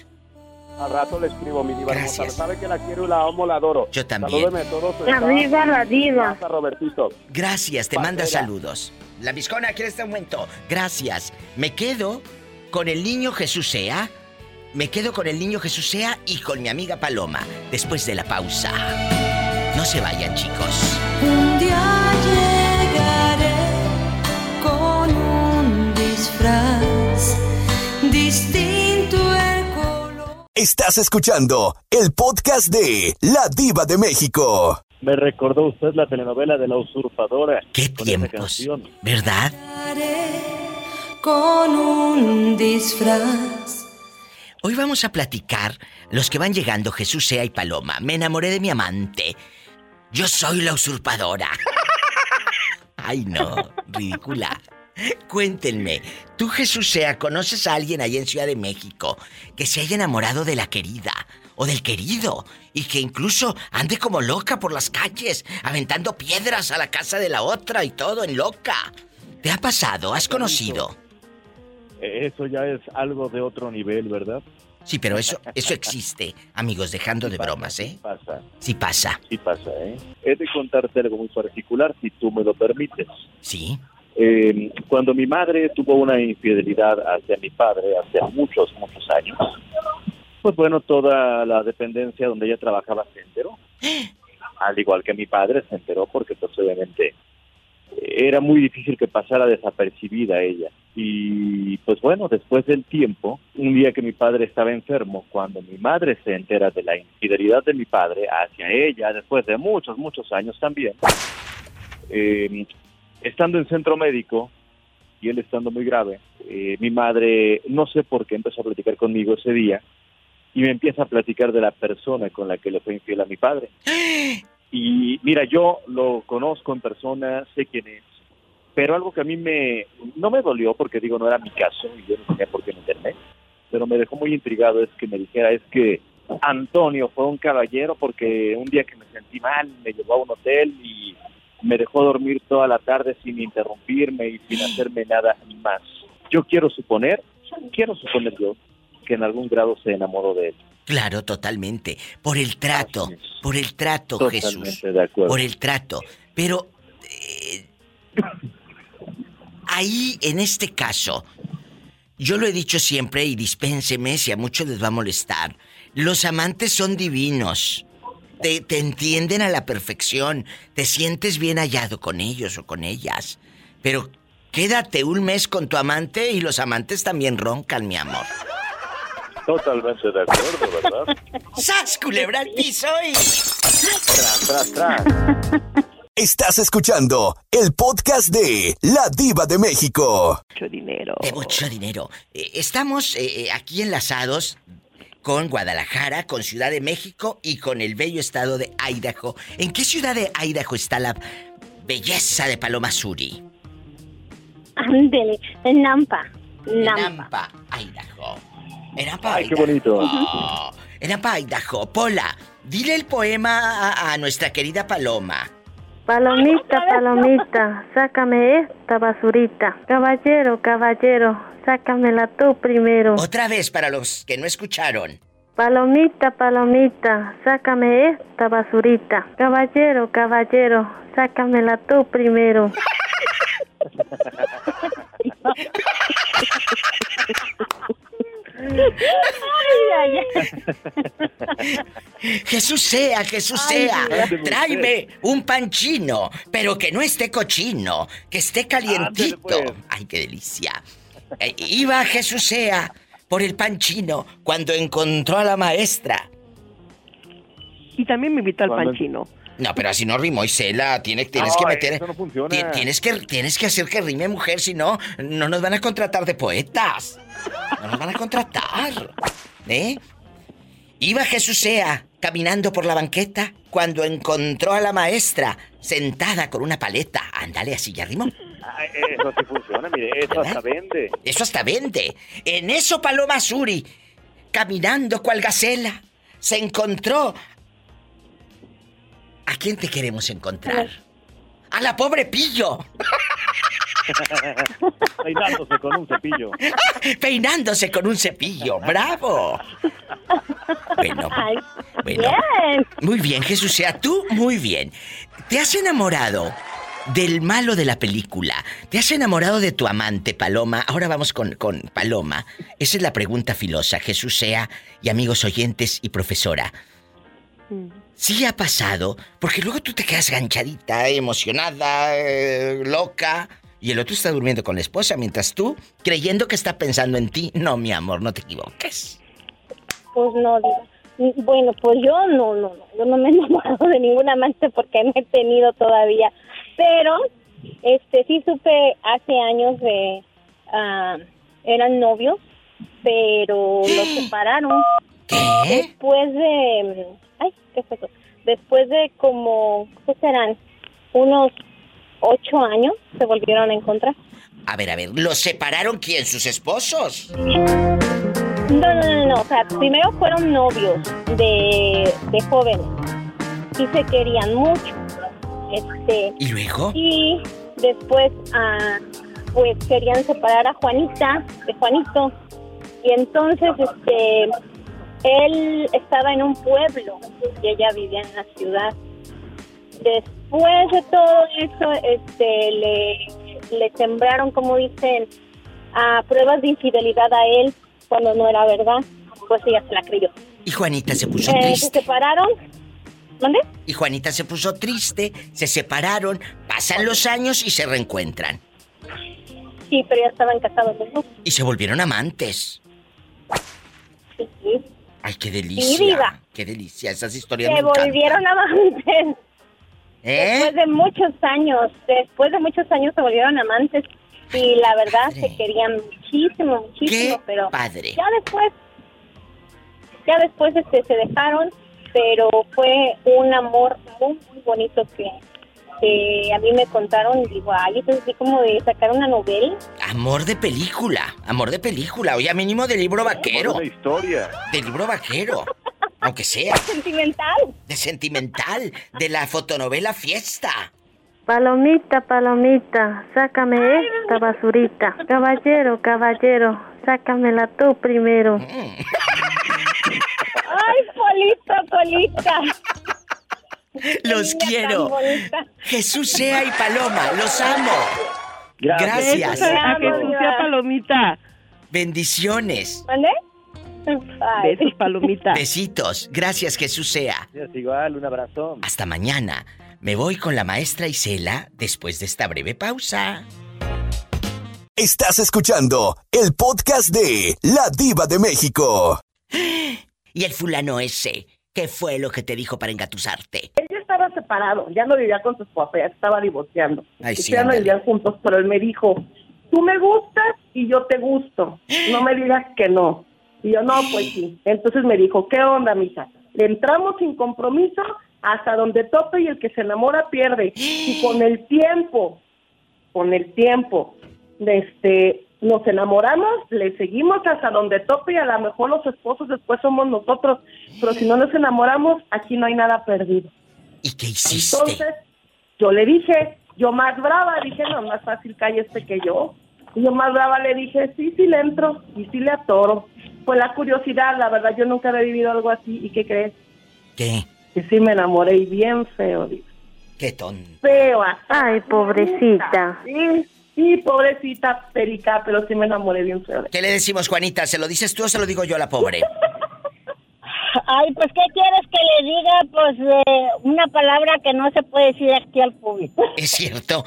Al rato le escribo, mi diva hermosa. Gracias. Sabe que la quiero y la amo, la adoro. Yo también. Salúdeme a todos. La diva, la diva. Hasta Robertito. Gracias, te manda saludos. La viscona aquí en este momento. Gracias. Me quedo con el niño Jesús sea. Me quedo con el niño Jesús sea y con mi amiga Paloma después de la pausa. No se vayan, chicos. Un día llegaré con un disfraz distinto el color. Estás escuchando el podcast de La Diva de México. Me recordó usted la telenovela de la usurpadora. ¿Qué con esa tiempos? canción. ¿Verdad? Con un disfraz. Hoy vamos a platicar los que van llegando Jesús sea y Paloma. Me enamoré de mi amante. Yo soy la usurpadora. Ay, no, ridícula. Cuéntenme, tú Jesús sea, ¿conoces a alguien ahí en Ciudad de México que se haya enamorado de la querida o del querido y que incluso ande como loca por las calles, aventando piedras a la casa de la otra y todo en loca? ¿Te ha pasado? ¿Has conocido? Eso ya es algo de otro nivel, ¿verdad? Sí, pero eso, eso existe, amigos, dejando de bromas, ¿eh? Pasa. Sí pasa. Sí pasa, ¿eh? He de contarte algo muy particular, si tú me lo permites. Sí. Eh, cuando mi madre tuvo una infidelidad hacia mi padre hace muchos, muchos años, pues bueno, toda la dependencia donde ella trabajaba se enteró. Al igual que mi padre se enteró porque pues obviamente era muy difícil que pasara desapercibida ella. Y pues bueno, después del tiempo, un día que mi padre estaba enfermo, cuando mi madre se entera de la infidelidad de mi padre hacia ella, después de muchos, muchos años también, eh, estando en centro médico y él estando muy grave, eh, mi madre, no sé por qué, empezó a platicar conmigo ese día y me empieza a platicar de la persona con la que le fue infiel a mi padre. Y mira, yo lo conozco en persona, sé quién es, pero algo que a mí me, no me dolió porque digo, no era mi caso y yo no tenía por qué meterme, pero me dejó muy intrigado es que me dijera, es que Antonio fue un caballero porque un día que me sentí mal me llevó a un hotel y me dejó dormir toda la tarde sin interrumpirme y sin hacerme nada más. Yo quiero suponer, quiero suponer yo, que en algún grado se enamoró de él. Claro, totalmente. Por el trato, por el trato, Totalmente Jesús. de acuerdo. Por el trato. Pero eh, ahí, en este caso, yo lo he dicho siempre y dispénseme si a muchos les va a molestar. Los amantes son divinos. te, te entienden a la perfección, te sientes bien hallado con ellos o con ellas. Pero quédate un mes con tu amante y los amantes también roncan, mi amor. Totalmente de acuerdo, ¿verdad? ¡Sas, culebra al piso y... Tras, tras, tras. Estás escuchando el podcast de La Diva de México. Mucho dinero. De mucho dinero. Eh, estamos eh, eh, aquí enlazados con Guadalajara, con Ciudad de México y con el bello estado de Idaho. ¿En qué ciudad de Idaho está la belleza de Paloma Suri? Ándele, en Nampa. Nampa. Nampa, Idaho. En Nampa, Ay, qué bonito. Oh, en Nampa, Idaho. Pola, dile el poema a, a nuestra querida Paloma. Palomita, palomita, sácame esta basurita. Caballero, caballero, sácamela tú primero. Otra vez para los que no escucharon. Palomita, palomita, sácame esta basurita. Caballero, caballero, sácamela tú primero. Jesús sea, Jesús Ay, sea, tráeme un pan chino, pero que no esté cochino, que esté calientito. Ay, qué delicia. Eh, iba Jesús sea por el pan chino cuando encontró a la maestra. Y también me invita al pan chino. No, pero así no rimó Isela. Tienes, tienes No, que meter. eso no funciona. ti- Tienes que, tienes que hacer que rime mujer, si no, no nos van a contratar de poetas. No nos van a contratar. ¿Eh? Iba Jesús sea caminando por la banqueta cuando encontró a la maestra sentada con una paleta. Ándale, así ya rimó. Ay, eso sí funciona, mire, eso hasta vende. Eso hasta vende. En eso Paloma Suri, caminando cual gacela, se encontró. ¿A quién te queremos encontrar? A la pobre Pillo. Peinándose con un cepillo. Peinándose con un cepillo. ¡Bravo! Bueno, bueno. Muy bien, Jesús. Sea tú, muy bien. ¿Te has enamorado del malo de la película? ¿Te has enamorado de tu amante, Paloma? Ahora vamos con, con Paloma. Esa es la pregunta filosa, Jesús sea, y amigos oyentes y profesora. Sí ha pasado, porque luego tú te quedas ganchadita, emocionada, eh, loca, y el otro está durmiendo con la esposa, mientras tú, creyendo que está pensando en ti. No, mi amor, no te equivoques. Pues no, digo. Bueno, pues yo no, no, no. Yo no me he enamorado de ningún amante porque no he tenido todavía. Pero, este, sí supe hace años de. ah, eran novios, pero los separaron. ¿Qué? Después de. Ay, ¿qué fue eso? Después de como. ¿Qué serán? Unos ocho años se volvieron a encontrar. A ver, a ver, ¿los separaron quién? ¿Sus esposos? No, no, no, no. O sea, primero fueron novios de, de jóvenes. Y se querían mucho. Este. ¿Y luego? Y después, ah, pues querían separar a Juanita de Juanito. Y entonces, este. Él estaba en un pueblo y ella vivía en la ciudad. Después de todo eso, este, le, le sembraron, como dicen, a pruebas de infidelidad a él cuando no era verdad. Pues ella se la creyó. Y Juanita se puso Eh, se triste. separaron. ¿Mande? Y Juanita se puso triste, se separaron, pasan los años y se reencuentran. Sí, pero ya estaban casados dos. Y se volvieron amantes. Sí, sí. Ay, qué Sí, delicia. diva. Qué delicia, esas historias me volvieron amantes. ¿Eh? Después de muchos años, después de muchos años se volvieron amantes y la verdad se querían muchísimo, muchísimo, pero padre. ya después, ya después este se dejaron, pero fue un amor muy, muy bonito que, que a mí me contaron y digo, ay, es así como de sacar una novela. Amor de película, amor de película, oye, mínimo de libro vaquero. Una historia. De libro vaquero, aunque sea. Sentimental. De sentimental, de la fotonovela Fiesta. Palomita, palomita, sácame esta basurita. Caballero, caballero, sácamela tú primero. Ay, Polita, Polita. Los quiero. Jesús sea y Paloma, los amo. Gracias. A que sea palomita. Bendiciones. ¿Mande? Besos, palomita. Besitos. Gracias, Jesús sea. Es igual, un abrazo. Hasta mañana. Me voy con la maestra Isela después de esta breve pausa. Estás escuchando el podcast de La Diva de México. Y el fulano ese, ¿qué fue lo que te dijo para engatusarte? Estaba separado, ya no vivía con su esposa, ya estaba divorciando. Ay, sí, ya no vivían juntos, pero él me dijo, tú me gustas y yo te gusto, no me digas que no. Y yo, no, pues sí. Entonces me dijo, ¿qué onda, mija? Le entramos sin compromiso hasta donde tope y el que se enamora pierde. Y con el tiempo, con el tiempo, este, nos enamoramos, le seguimos hasta donde tope y a lo mejor los esposos después somos nosotros, pero si no nos enamoramos, aquí no hay nada perdido. ¿Y qué hiciste? Entonces, yo le dije, yo más brava, dije, no, más fácil calle este que yo. Y yo más brava le dije, sí, sí le entro y sí le atoro. Fue la curiosidad, la verdad, yo nunca había vivido algo así. ¿Y qué crees? ¿Qué? Que sí me enamoré y bien feo, digo. Qué tonto. Feo. Ay, pobrecita. Sí, sí, pobrecita perica, pero sí me enamoré bien feo. ¿Qué le decimos, Juanita? ¿Se lo dices tú o se lo digo yo a la pobre? Ay, pues, ¿qué quieres que le diga? Pues, eh, una palabra que no se puede decir aquí al público. Es cierto.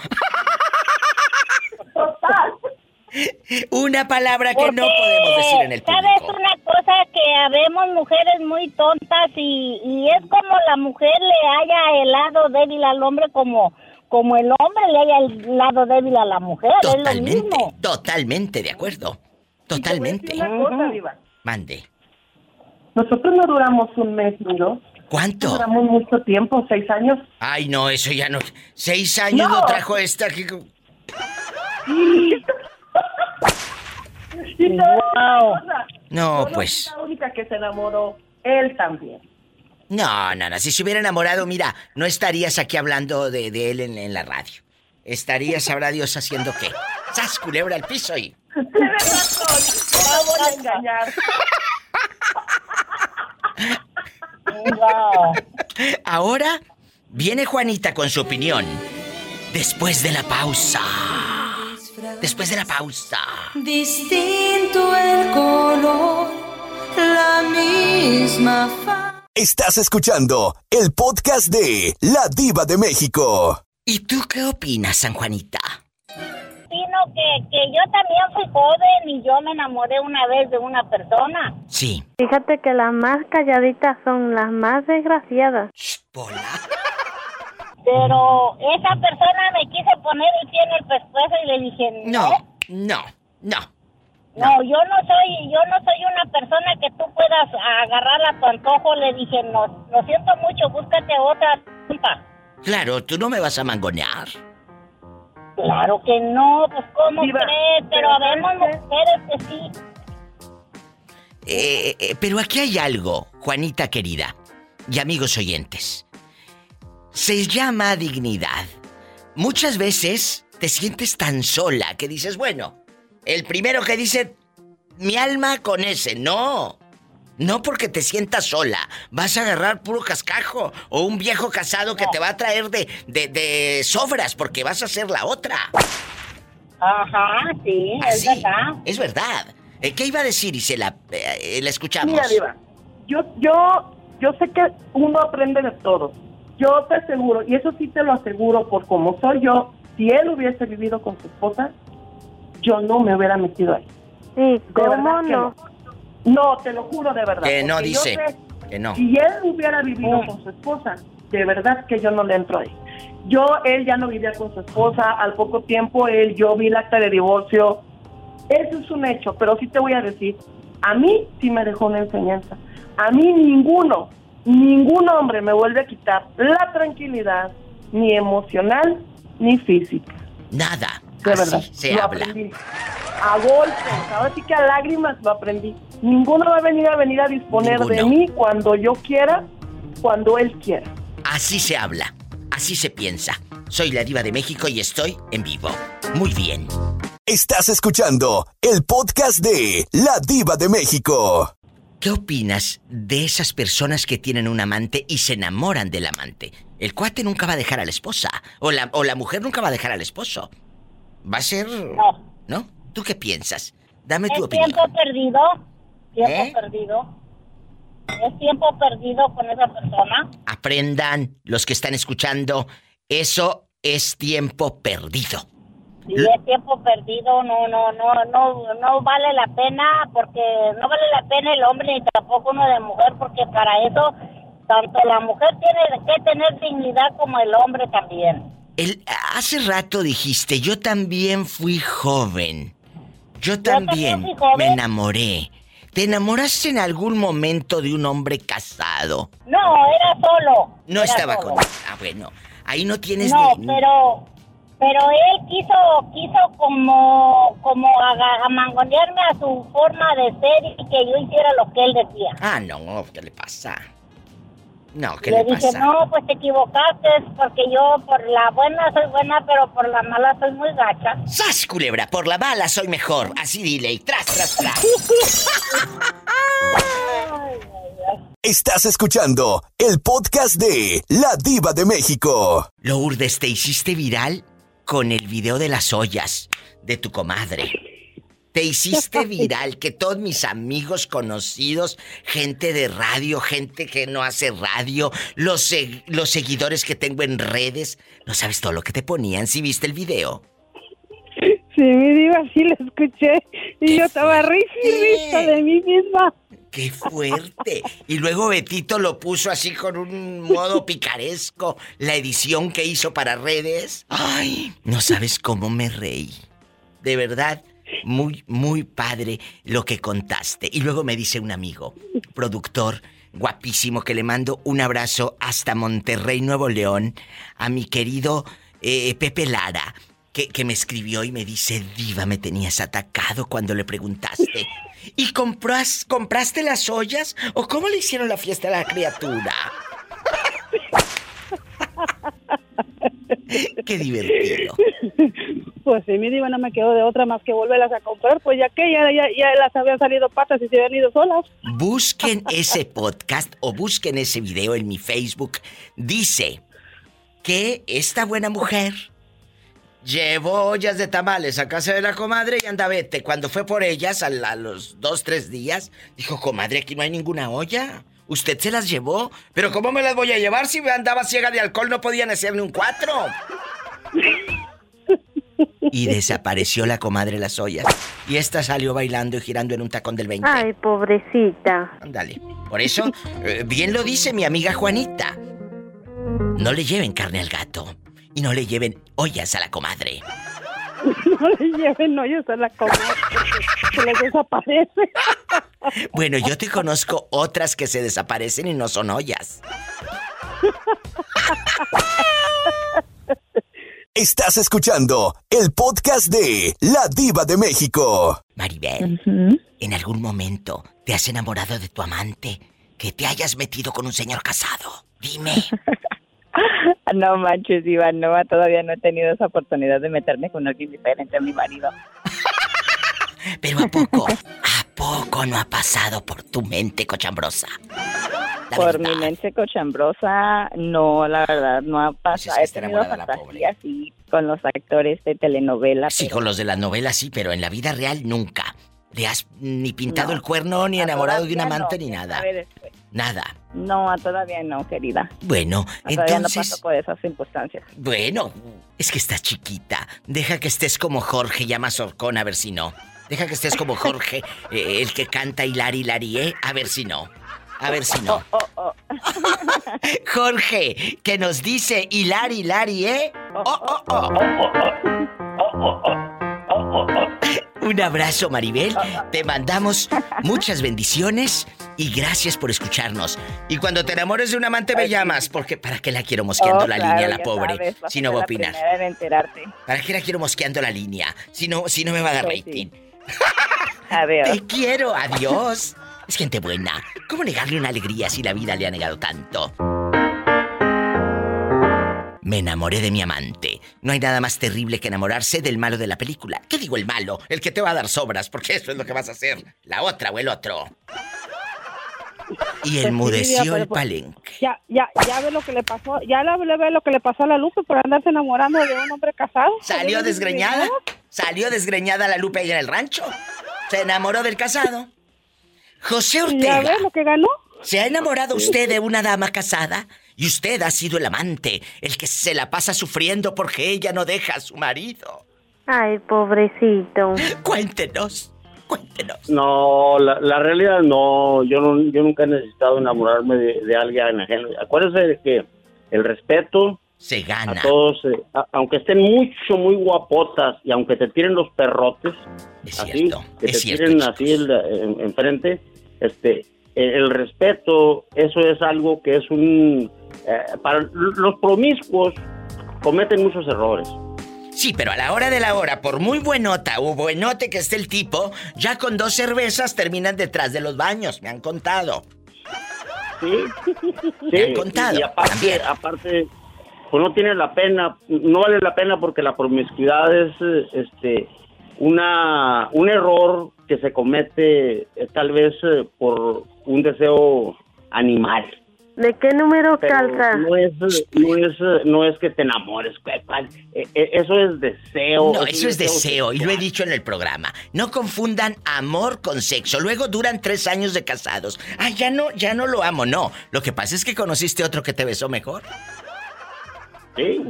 Una palabra que no podemos decir en el ¿Sabes público. una cosa? Que habemos mujeres muy tontas y, y es como la mujer le haya el lado débil al hombre como, como el hombre le haya el lado débil a la mujer. Es lo Totalmente, mismo. totalmente de acuerdo. Totalmente. Una cosa, Diva. Mande. Nosotros no duramos un mes ni dos. ¿Cuánto? Duramos mucho tiempo, seis años. Ay, no, eso ya no. Seis años No. lo trajo esta. que- Y cosa, No, yo no pues. fui la única que se enamoró. Él también. No, no, no. Si se hubiera enamorado, mira, no estarías aquí hablando de, de él en, en la radio. Estarías, sabrá Dios, haciendo qué. ¡Sas, culebra al piso y. No voy a engañar. Ahora viene Juanita con su opinión. Después de la pausa. Después de la pausa. Distinto el color, la misma fa. Estás escuchando el podcast de La Diva de México. ¿Y tú qué opinas, San Juanita? Sino que, que yo también fui joven y yo me enamoré una vez de una persona. Sí. Fíjate que las más calladitas son las más desgraciadas. Pero esa persona me quiso poner el pie en el pescuezo y le dije, No, no, no. No, yo no soy, yo no soy una persona que tú puedas agarrar a tu antojo. Le dije, no, lo siento mucho, búscate otra. Claro, tú no me vas a mangonear. Claro que no, pues cómo Diva, crees, pero pero habemos ¿sabes mujeres que sí. Eh, eh, pero aquí hay algo, Juanita querida, y amigos oyentes. Se llama dignidad. Muchas veces te sientes tan sola que dices, bueno, el primero que dice mi alma con ese, no. No porque te sientas sola, vas a agarrar puro cascajo o un viejo casado que te va a traer de, de, de sobras porque vas a ser la otra. Ajá, sí, es Así, verdad. Es verdad. Eh, ¿Qué iba a decir, Isela? Eh, eh, la escuchamos. Mira, Diva, yo, yo, yo sé que uno aprende de todo. Yo te aseguro, y eso sí te lo aseguro por como soy yo, si él hubiese vivido con su esposa, yo no me hubiera metido ahí. Sí, De ¿cómo verdad que no? No, te lo juro de verdad. Que no dice. sé Que no. Si él hubiera vivido con su esposa, de verdad que yo no le entro ahí. Yo, él ya no vivía con su esposa, al poco tiempo él, yo vi el acta de divorcio. Eso es un hecho, pero sí te voy a decir, a mí sí me dejó una enseñanza. A mí ninguno, ningún hombre me vuelve a quitar la tranquilidad, ni emocional, ni física. Nada. De Así verdad. se lo habla. aprendí. A golpes, ahora sí que a lágrimas lo aprendí. Ninguno va a venir a venir a disponer de mí cuando yo quiera, cuando él quiera. Así se habla. Así se piensa. Soy la diva de México y estoy en vivo. Muy bien. Estás escuchando el podcast de La Diva de México. ¿Qué opinas de esas personas que tienen un amante y se enamoran del amante? El cuate nunca va a dejar a la esposa. O la, o la mujer nunca va a dejar al esposo. Va a ser... No. ¿No? ¿Tú qué piensas? Dame tu Es opinión. tiempo perdido. tiempo ¿Eh? perdido. Es tiempo perdido con esa persona. Aprendan los que están escuchando, eso es tiempo perdido. Si es tiempo perdido, no, no, no, no, no vale la pena, porque no vale la pena el hombre ni tampoco uno de mujer, porque para eso tanto la mujer tiene que tener dignidad como el hombre también. El, hace rato dijiste, yo también fui joven. Yo también me enamoré. ¿Te enamoraste en algún momento de un hombre casado? No, era solo. No era estaba solo. con... Ah, bueno. Ahí no tienes No, ni... pero pero él quiso quiso como como amangonearme a su forma de ser y que yo hiciera lo que él decía. Ah, no, ¿qué le pasa? No, ¿qué le le, dije, pasa? no, pues te equivocaste, porque yo por la buena soy buena, pero por la mala soy muy gacha. ¡Sas, culebra! Por la bala soy mejor. Así dile, y tras, tras, tras. Estás escuchando el podcast de La Diva de México. Lourdes, te hiciste viral con el video de las ollas de tu comadre. Te hiciste viral que todos mis amigos conocidos, gente de radio, gente que no hace radio, los, los seguidores que tengo en redes, no sabes todo lo que te ponían si viste el video. Sí, mi diva, sí lo escuché. Y yo estaba risa de mí misma. ¡Qué fuerte! Y luego Betito lo puso así con un modo picaresco, la edición que hizo para redes. ¡Ay! No sabes cómo me reí. De verdad, muy, muy padre lo que contaste. Y luego me dice un amigo, productor, guapísimo, que le mando un abrazo hasta Monterrey, Nuevo León, a mi querido eh, Pepe Lara, que, que me escribió y me dice, Diva, me tenías atacado cuando le preguntaste. ¿Y compras, compraste las ollas? ¿O cómo le hicieron la fiesta a la criatura? Qué divertido. Pues sí, mi diva no me quedó de otra más que volverlas a comprar, pues ya que ya, ya, ya las habían salido patas y se habían ido solas. Busquen ese podcast o busquen ese video en mi Facebook. Dice que esta buena mujer llevó ollas de tamales a casa de la comadre y anda vete. Cuando fue por ellas a, la- a los dos, tres días, dijo, comadre, aquí no hay ninguna olla. Usted se las llevó. Pero ¿cómo me las voy a llevar si me andaba ciega de alcohol? No podían hacer ni un cuatro. Y desapareció la comadre las ollas. Y esta salió bailando y girando en un tacón del 20. Ay, pobrecita. Ándale. Por eso, eh, bien lo dice mi amiga Juanita. No le lleven carne al gato. Y no le lleven ollas a la comadre. No le lleven hoyos a la porque se les desaparece. Bueno, yo te conozco otras que se desaparecen y no son ollas. Estás escuchando el podcast de La Diva de México. Maribel, ¿en algún momento te has enamorado de tu amante? Que te hayas metido con un señor casado. Dime. No manches, Diva, no, todavía no he tenido esa oportunidad de meterme con alguien diferente a mi marido. Pero ¿a poco? ¿A poco no ha pasado por tu mente cochambrosa? Por mi mente cochambrosa, no, la verdad, no ha pasado. que He tenido sí, con los actores de telenovela. Sí, pero con los de las novelas sí, pero en la vida real nunca. Le has ni pintado No. el cuerno, ni enamorado de un amante, no, ni nada. después. Nada. No, todavía no, querida. Bueno, Todavía no entonces... paso por esas circunstancias. Bueno, es que estás chiquita. Deja que estés como Jorge, llama Sorcón, a ver si no. Deja que estés como Jorge, eh, el que canta Hilari Hilari, ¿eh? A ver si no. A ver si no. Oh, Jorge, que nos dice Hilari Hilari, ¿eh? Oh, oh, oh. Un abrazo, Maribel. Te mandamos muchas bendiciones y gracias por escucharnos. Y cuando te enamores de un amante me llamas, porque ¿para qué la quiero mosqueando Oh, la claro, línea, la pobre? sabes, Si no va a opinar. ¿Para qué la quiero mosqueando la línea? Si no, si no me va a dar Pues rating. Adiós. Te quiero, adiós. Es gente buena. ¿Cómo negarle una alegría si la vida le ha negado tanto? Me enamoré de mi amante. No hay nada más terrible que enamorarse del malo de la película. ¿Qué digo el malo? El que te va a dar sobras, porque eso es lo que vas a hacer. La otra o el otro. Y Pues enmudeció el pues- palenque. Ya, ya, ya ve lo que le pasó, ya la- le ve lo que le pasó a la Lupe por andarse enamorando de un hombre casado. ¿Salió desgreñada? ¿Salió desgreñada la Lupe ahí en el rancho? ¿Se enamoró del casado? José ¿Ya Ortega. ves lo que ganó? ¿Se ha enamorado usted de una dama casada? Y usted ha sido el amante, el que se la pasa sufriendo porque ella no deja a su marido. Ay, pobrecito. Cuéntenos. No, la, la realidad no. Yo no, yo nunca he necesitado enamorarme de, de alguien ajeno. Acuérdese de que el respeto se gana. a todos, eh, a- aunque estén mucho, muy guapotas y aunque te tiren los perrotes, así, que es te cierto, tiren así el- en- enfrente, este, el, el respeto, eso es algo que es un eh, para los promiscuos cometen muchos errores. Sí, pero a la hora de la hora, por muy buenota o buenote que esté el tipo, ya con dos cervezas terminan detrás de los baños, me han contado. Sí, Me han contado. Y aparte, aparte, pues no tiene la pena, no vale la pena porque la promiscuidad es eh, este una un error que se comete eh, tal vez eh, por un deseo animal. ¿De qué número Pero calza? no es no es no es que te enamores, ¿cuál- cuál? Eh, eh, eso es deseo. No, eso es deseo, y lo he dicho en el programa. No confundan amor con sexo. Luego duran tres años de casados. Ah, ya no, ya no lo amo, no. Lo que pasa es que conociste otro que te besó mejor. Sí.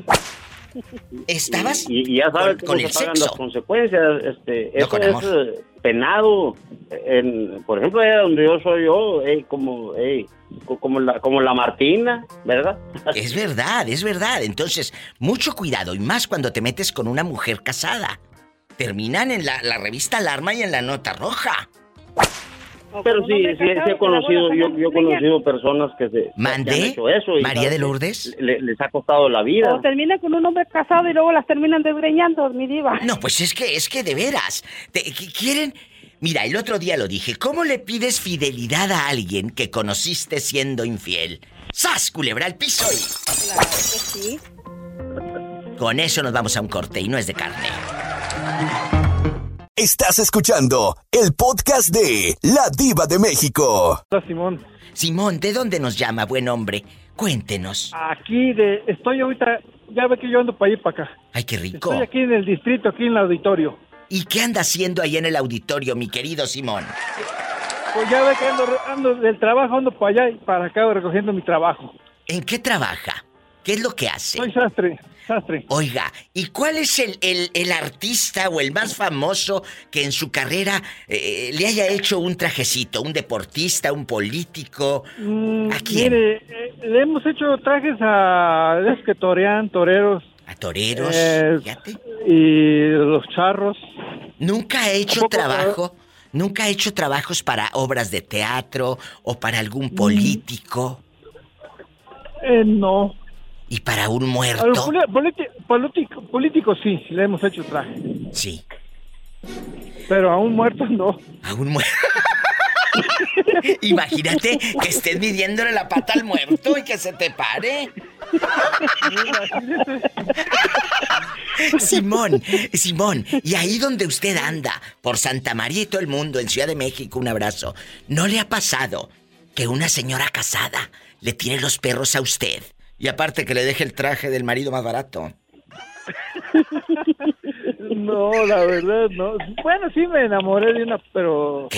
Estabas y, y ya sabes con- cómo con se el pagan sexo. las consecuencias este No eso con es amor. eh, penado en, por ejemplo allá donde yo soy yo como co- como la como la Martina verdad Es verdad, es verdad. Entonces, mucho cuidado, y más cuando te metes con una mujer casada. Terminan en la, la revista Alarma y en la Nota Roja. Pero sí sí, sí he conocido yo, yo he conocido personas que se que ¿Mandé? han hecho eso y María de Lourdes. le- les ha costado la vida O termina con un hombre casado y luego las terminan desgreñando, mi diva. No, pues es que, es que de veras. Te- que quieren. Mira, el otro día lo dije. ¿Cómo le pides fidelidad a alguien que conociste siendo infiel? ¡Sas, culebra al piso! y- Claro que sí. Con eso nos vamos a un corte y no es de carne. Estás escuchando el podcast de La Diva de México. Hola, Simón. Simón, ¿de dónde nos llama, buen hombre? Cuéntenos. Aquí de, estoy ahorita, ya ve que yo ando para allá y para acá. Ay, qué rico. Estoy aquí en el distrito, aquí en el auditorio. ¿Y qué anda haciendo ahí en el auditorio, mi querido Simón? Pues ya ve que ando, ando del trabajo, ando para allá y para acá recogiendo mi trabajo. ¿En qué trabaja? ¿Qué es lo que hace? Soy sastre, Oiga, ¿y cuál es el, el- el artista o el más famoso que en su carrera eh, le haya hecho un trajecito? ¿Un deportista, un político? Mm, ¿A quién? Mire, eh, le hemos hecho trajes a esos que torean, toreros. ¿A toreros? Eh, y los charros. ¿Nunca ha hecho trabajo? ¿Nunca ha hecho trabajos para obras de teatro o para Mm. algún político? Eh, no. ¿Y para un A los muerto? político, políticos sí, le hemos hecho traje. Sí. Pero a un muerto no. A un muerto. Imagínate que estés midiéndole la pata al muerto y que se te pare. Simón, Simón, y ahí donde usted anda, por Santa María y todo el mundo, en Ciudad de México, un abrazo, ¿no le ha pasado que una señora casada le tire los perros a usted? Y aparte que le deje el traje del marido más barato. No, la verdad, no. Bueno, sí me enamoré de una, pero...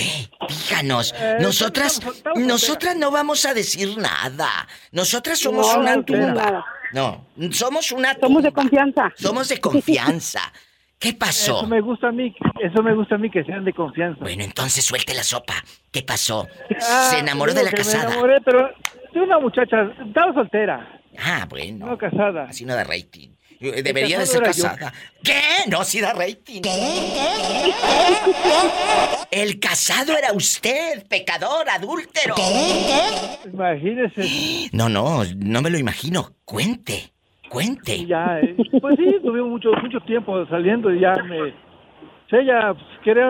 Díganos, Eh, nosotras, estamos- estamos nosotras no vamos a decir nada. Nosotras somos No, una no tumba. No, somos una Somos de tumba. confianza. Somos de confianza. ¿Qué pasó? Eso me gusta a mí, eso me gusta a mí que sean de confianza. Bueno, entonces suelte la sopa. ¿Qué pasó? Ah, Se enamoró de la que Me casada. enamoré, pero de una muchacha, estaba soltera, Ah, bueno. no casada. Así no da rating. Eh, Debería de ser yo. casada. ¿Qué? No, sí da rating. El casado era usted, pecador, adúltero. Imagínese. No, no, no me lo imagino. Cuente, cuente. Ya, eh, pues sí, tuvimos mucho, mucho tiempo saliendo y ya me... sí, ella pues, quería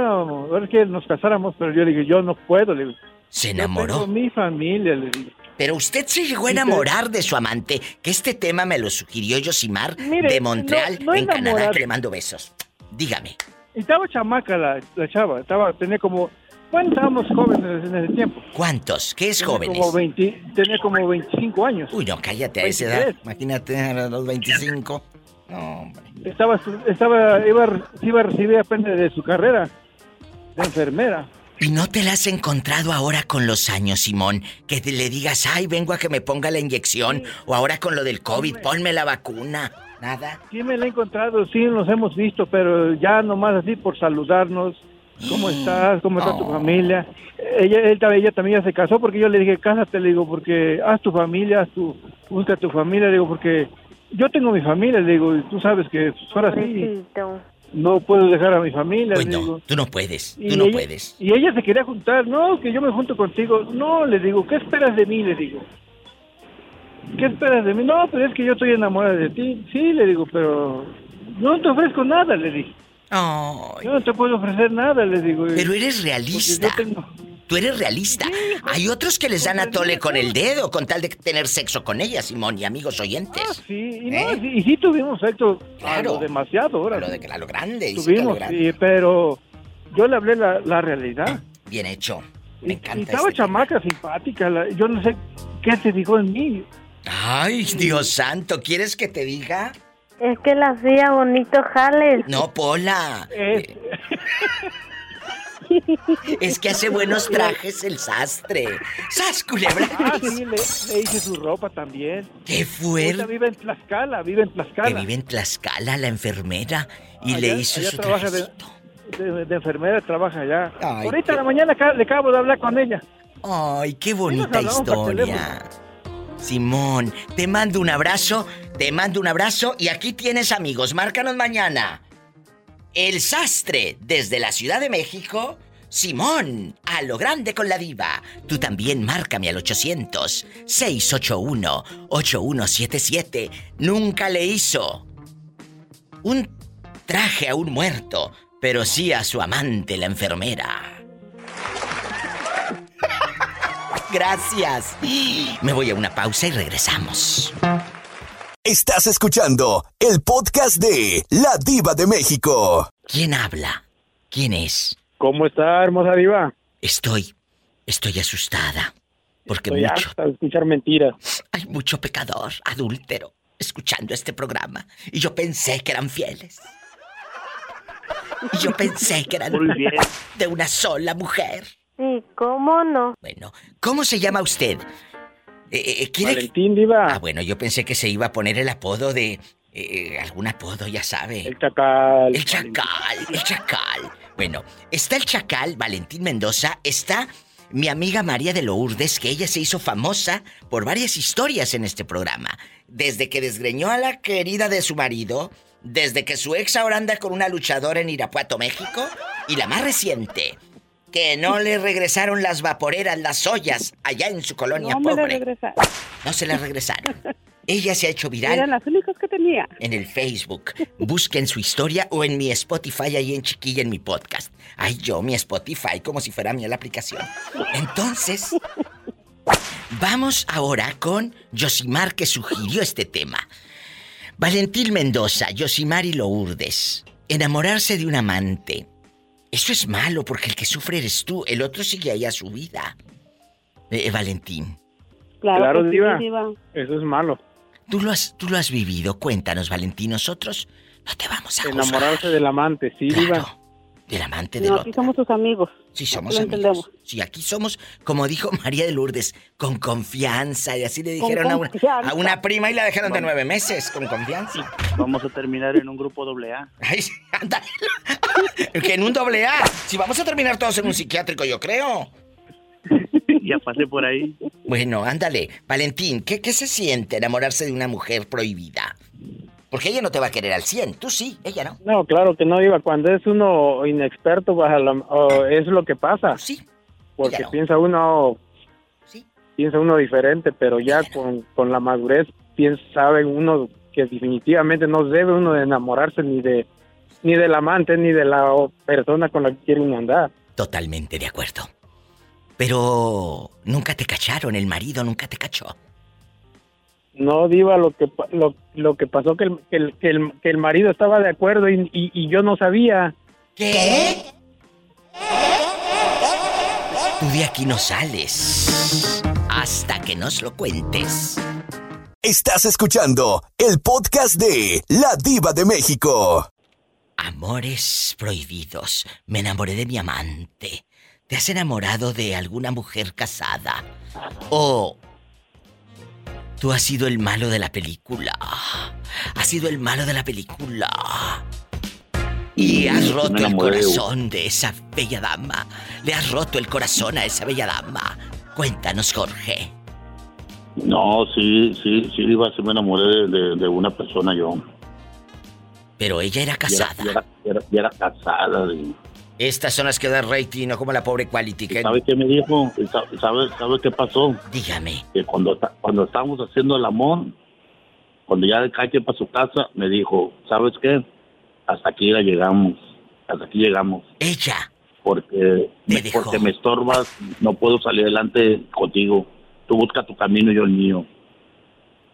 ver que nos casáramos, pero yo le dije, yo no puedo, le digo. Se Yo enamoró. tengo mi familia, le digo. Pero usted se llegó a enamorar de su amante, que este tema me lo sugirió Yosimar Mire, de Montreal, no- no en Canadá, que le mando besos. Dígame. Estaba chamaca la, la chava, estaba, tenía como... Bueno, estábamos jóvenes en ese tiempo. ¿Cuántos? ¿Qué es Tenía jóvenes? Como 20, tenía como 25 años. Uy, no, cállate a esa edad. 23. Imagínate a los 25. No, hombre. Estaba, estaba, iba, iba a recibir apenas de su carrera de enfermera. ¿Y no te la has encontrado ahora con los años, Simón? Que te le digas, ay, vengo a que me ponga la inyección. O ahora con lo del COVID, ponme la vacuna. Nada. Sí me la he encontrado, sí nos hemos visto, pero ya nomás así por saludarnos. ¿Cómo estás? ¿Cómo está tu familia? Ella, él, ella también ya se casó porque yo le dije, cásate, le digo, porque haz tu familia, haz tu, busca tu familia, le digo, porque yo tengo mi familia, le digo, y tú sabes que fuera así, Pobrecito. No puedo dejar a mi familia, Pues le digo. no, tú no puedes, Y tú no ella- puedes. Y ella se quería juntar, no, que yo me junto contigo. No, le digo, ¿qué esperas de mí? Le digo. ¿Qué esperas de mí? No, pero es que yo estoy enamorada de ti. Sí, le digo, pero no te ofrezco nada, le dije. Yo no te puedo ofrecer nada, le digo. Pero eres realista. Yo tengo- Tú eres realista. Hay otros que les dan a tole con el dedo con tal de tener sexo con ella, Simón, y amigos oyentes. Ah, Sí, y, no, sí, y sí tuvimos sexo Claro. a lo demasiado, ahora. A lo de- a lo grande, y a lo Tuvimos, grande. sí, pero yo le hablé la, la realidad. Bien hecho. Y, Me y encanta estaba este chamaca, simpática. la- yo no sé qué se fijó en mí. Ay, Dios santo, ¿quieres que te diga? Es que la hacía bonito jales. No, Pola. Es que hace buenos trajes el sastre. ¡Sas, culebra! Ah, sí, le, le hice su ropa también. ¡Qué Ella fuerte! vive en Tlaxcala, vive en Tlaxcala. Que vive en Tlaxcala, la enfermera, y Allá- le hizo allá su trabaja de, de- de enfermera, trabaja allá. Ay, Ahorita qué- la mañana le acabo de hablar con ella. Ay, qué bonita historia. Simón, te mando un abrazo, te mando un abrazo y aquí tienes amigos, márcanos mañana. El sastre desde la Ciudad de México, Simón, a lo grande con la diva. Tú también márcame al 800 681 8177. Nunca le hizo un traje a un muerto, pero sí a su amante, la enfermera. Gracias. Me voy a una pausa y regresamos. Estás escuchando el podcast de La Diva de México. ¿Quién habla? ¿Quién es? ¿Cómo está, hermosa diva? Estoy, estoy asustada. Porque Estoy mucho, harta de escuchar mentiras. hay mucho pecador, adúltero, escuchando este programa. Y yo pensé que eran fieles. Y yo pensé que eran Muy bien. de una sola mujer. Sí, ¿cómo no? Bueno, ¿cómo se llama usted? Eh, eh, ¿quiere... Valentín, diva. Ah, bueno, yo pensé que se iba a poner el apodo de... eh, algún apodo, ya sabe. El chacal. El chacal, el chacal. Bueno, está el chacal, Valentín Mendoza, está mi amiga María de Lourdes, que ella se hizo famosa por varias historias en este programa. Desde que desgreñó a la querida de su marido, desde que su ex ahora anda con una luchadora en Irapuato, México, y la más reciente, que no le regresaron las vaporeras, las ollas, allá en su colonia No me pobre. regresaron. No se las regresaron. Ella se ha hecho viral Eran las únicas que tenía. en el Facebook. Busquen su historia o en mi Spotify ahí en chiquilla en mi podcast. Ay, yo, mi Spotify, como si fuera mía la aplicación. Entonces, vamos ahora con Yosimar que sugirió este tema. Valentín Mendoza, Yosimar y Lourdes. Enamorarse de un amante. Eso es malo porque el que sufre eres tú, el otro sigue ahí a su vida. Eh, eh, Valentín. Claro, que sí, diva. diva. Eso es malo. ¿Tú lo, has, tú lo has vivido, cuéntanos, Valentín. Nosotros no te vamos a juzgar. Enamorarse del amante, sí, diva. Del amante del No, otro. aquí somos tus amigos. Sí, somos Lo amigos. entendemos. Sí, aquí somos, como dijo María de Lourdes, con confianza. Y así le dijeron a una, a una prima y la dejaron de nueve meses, con confianza. Vamos a terminar en un grupo doble A. Ay, sí, ándale. que en un doble A. Si vamos a terminar todos en un psiquiátrico, yo creo. ya pasé por ahí. Bueno, ándale. Valentín, ¿qué, ¿qué se siente enamorarse de una mujer prohibida? Porque ella no te va a querer al 100. Tú sí, ella no. No, claro que no, diva. Cuando es uno inexperto, pues, a la- o es lo que pasa. Sí. Porque no. piensa uno... Piensa uno diferente, pero ya con, con la madurez piensa, sabe uno que definitivamente no debe uno de enamorarse ni de ni del amante ni de la persona con la que quiere uno andar. Totalmente de acuerdo. Pero nunca te cacharon, el marido nunca te cachó. No, Diva, lo que lo, lo que pasó que el, que el, que el, que el marido estaba de acuerdo y, y, y yo no sabía. ¿Qué? Tú de aquí no sales. Hasta que nos lo cuentes. Estás escuchando el podcast de La Diva de México. Amores prohibidos. Me enamoré de mi amante. ¿te has enamorado de alguna mujer casada? ¿O tú has sido el malo de la película? ¿Has sido el malo de la película? Y has roto el corazón de esa bella dama. Le has roto el corazón a esa bella dama. Cuéntanos, Jorge. No, sí, sí, sí, Diva, sí me enamoré de, de- de una persona yo. Pero ella era Y casada. y era, y era- y era casada. Diva. Estas son las que dan rating, no como la pobre Quality. Que... ¿Sabe qué me dijo? ¿Y sa- ¿Sabe, sabe qué pasó? Dígame. Que cuando, cuando estábamos haciendo el amor, cuando ya cada quien para su casa, me dijo, ¿sabes qué? Hasta aquí ya llegamos. Hasta aquí llegamos. Ella. Porque me, dejó. porque me estorbas, no puedo salir adelante contigo. Tú busca tu camino y yo el mío.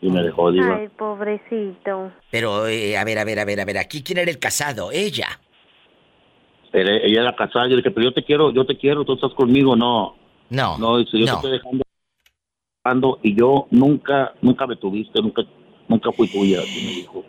Y me dejó, Diva. Ay, pobrecito. Pero, eh, a ver, a ver, a ver, a ver, aquí quién era el casado, ella. Ella, era casada, yo dije, pero yo te quiero, yo te quiero, tú estás conmigo, no. No. No, dice, yo no. te estoy dejando, dejando, y yo nunca, nunca me tuviste, nunca, nunca fui tuya, así me dijo.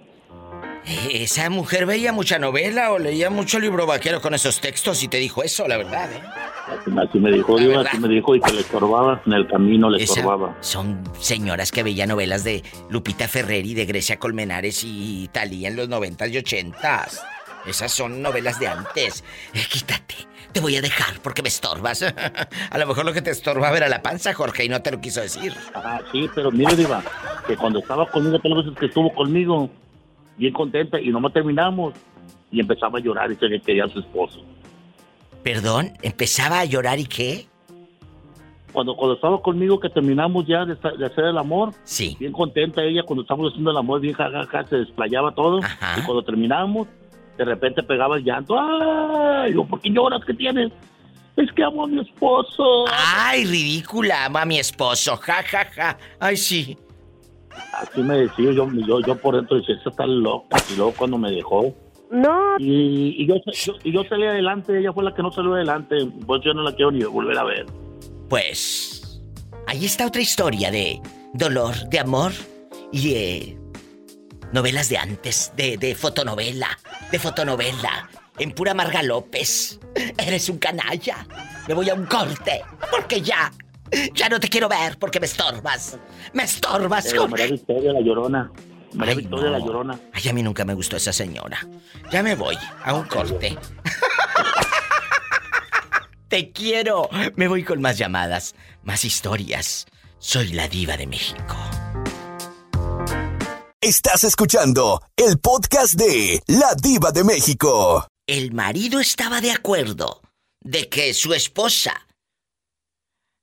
Eh, Esa mujer veía mucha novela o leía mucho libro vaquero con esos textos y te dijo eso, la verdad, ¿eh? Así, me dijo, verdad. así me dijo, y que le estorbaba, en el camino le estorbaba. Son señoras que veían novelas de Lupita Ferreri, de Grecia Colmenares y Talía en los 90s y 80s. Esas son novelas de antes. Eh, quítate, te voy a dejar porque me estorbas. a lo mejor lo que te estorbaba era la panza, Jorge, y no te lo quiso decir. Ah, sí, pero mire, Diva, que cuando estaba conmigo, todas las veces que estuvo conmigo, bien contenta, y nomás terminamos, y empezaba a llorar y se que quería a su esposo. Perdón, empezaba a llorar y qué? Cuando, cuando estaba conmigo, que terminamos ya de, hacer el amor, sí. bien contenta ella, cuando estábamos haciendo el amor, bien jajaja, se desplayaba todo, y cuando terminamos, de repente pegaba el llanto, ¡ay! Digo, ¿por qué lloras? ¿Qué tienes? Es que amo a mi esposo. Ay, ridícula, amo a mi esposo, ja, ja, ja. Ay, sí. Así me decía, yo, yo, yo por dentro decía, esta está loca, y luego cuando me dejó, No. Y, y yo, yo- y yo salí adelante, ella fue la que no salió adelante, pues yo no la quiero ni volver a ver. Pues ahí está otra historia de dolor, de amor y de novelas de antes, de, de fotonovela, de fotonovela, en pura Marga López. Eres un canalla. Me voy a un corte, porque ya, ya no te quiero ver porque me estorbas. Me estorbas, Jorge. María Victoria la llorona. María Ay, Victoria no. la llorona. Ay, a mí nunca me gustó esa señora. Ya me voy a un corte. Te quiero. Me voy con más llamadas, más historias. Soy la diva de México. Estás escuchando el podcast de La Diva de México. El marido estaba de acuerdo de que su esposa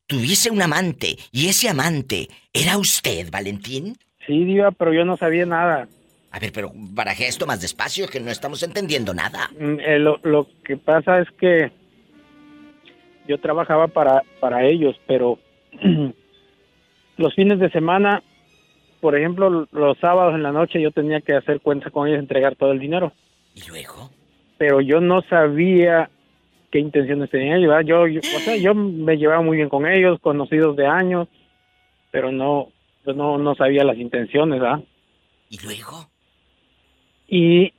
tuviese un amante y ese amante era usted, Valentín. Sí, Diva, pero yo no sabía nada. A ver, pero baraje esto más despacio que no estamos entendiendo nada. Mm, eh, lo, lo que pasa es que yo trabajaba para, para ellos, pero los fines de semana, por ejemplo, los sábados en la noche yo tenía que hacer cuenta con ellos, entregar todo el dinero. ¿Y luego? Pero yo no sabía qué intenciones tenían ellos. ¿verdad? Yo, yo, o sea, yo me llevaba muy bien con ellos, conocidos de años, pero no, yo no, no sabía las intenciones, ¿verdad? ¿Y luego? y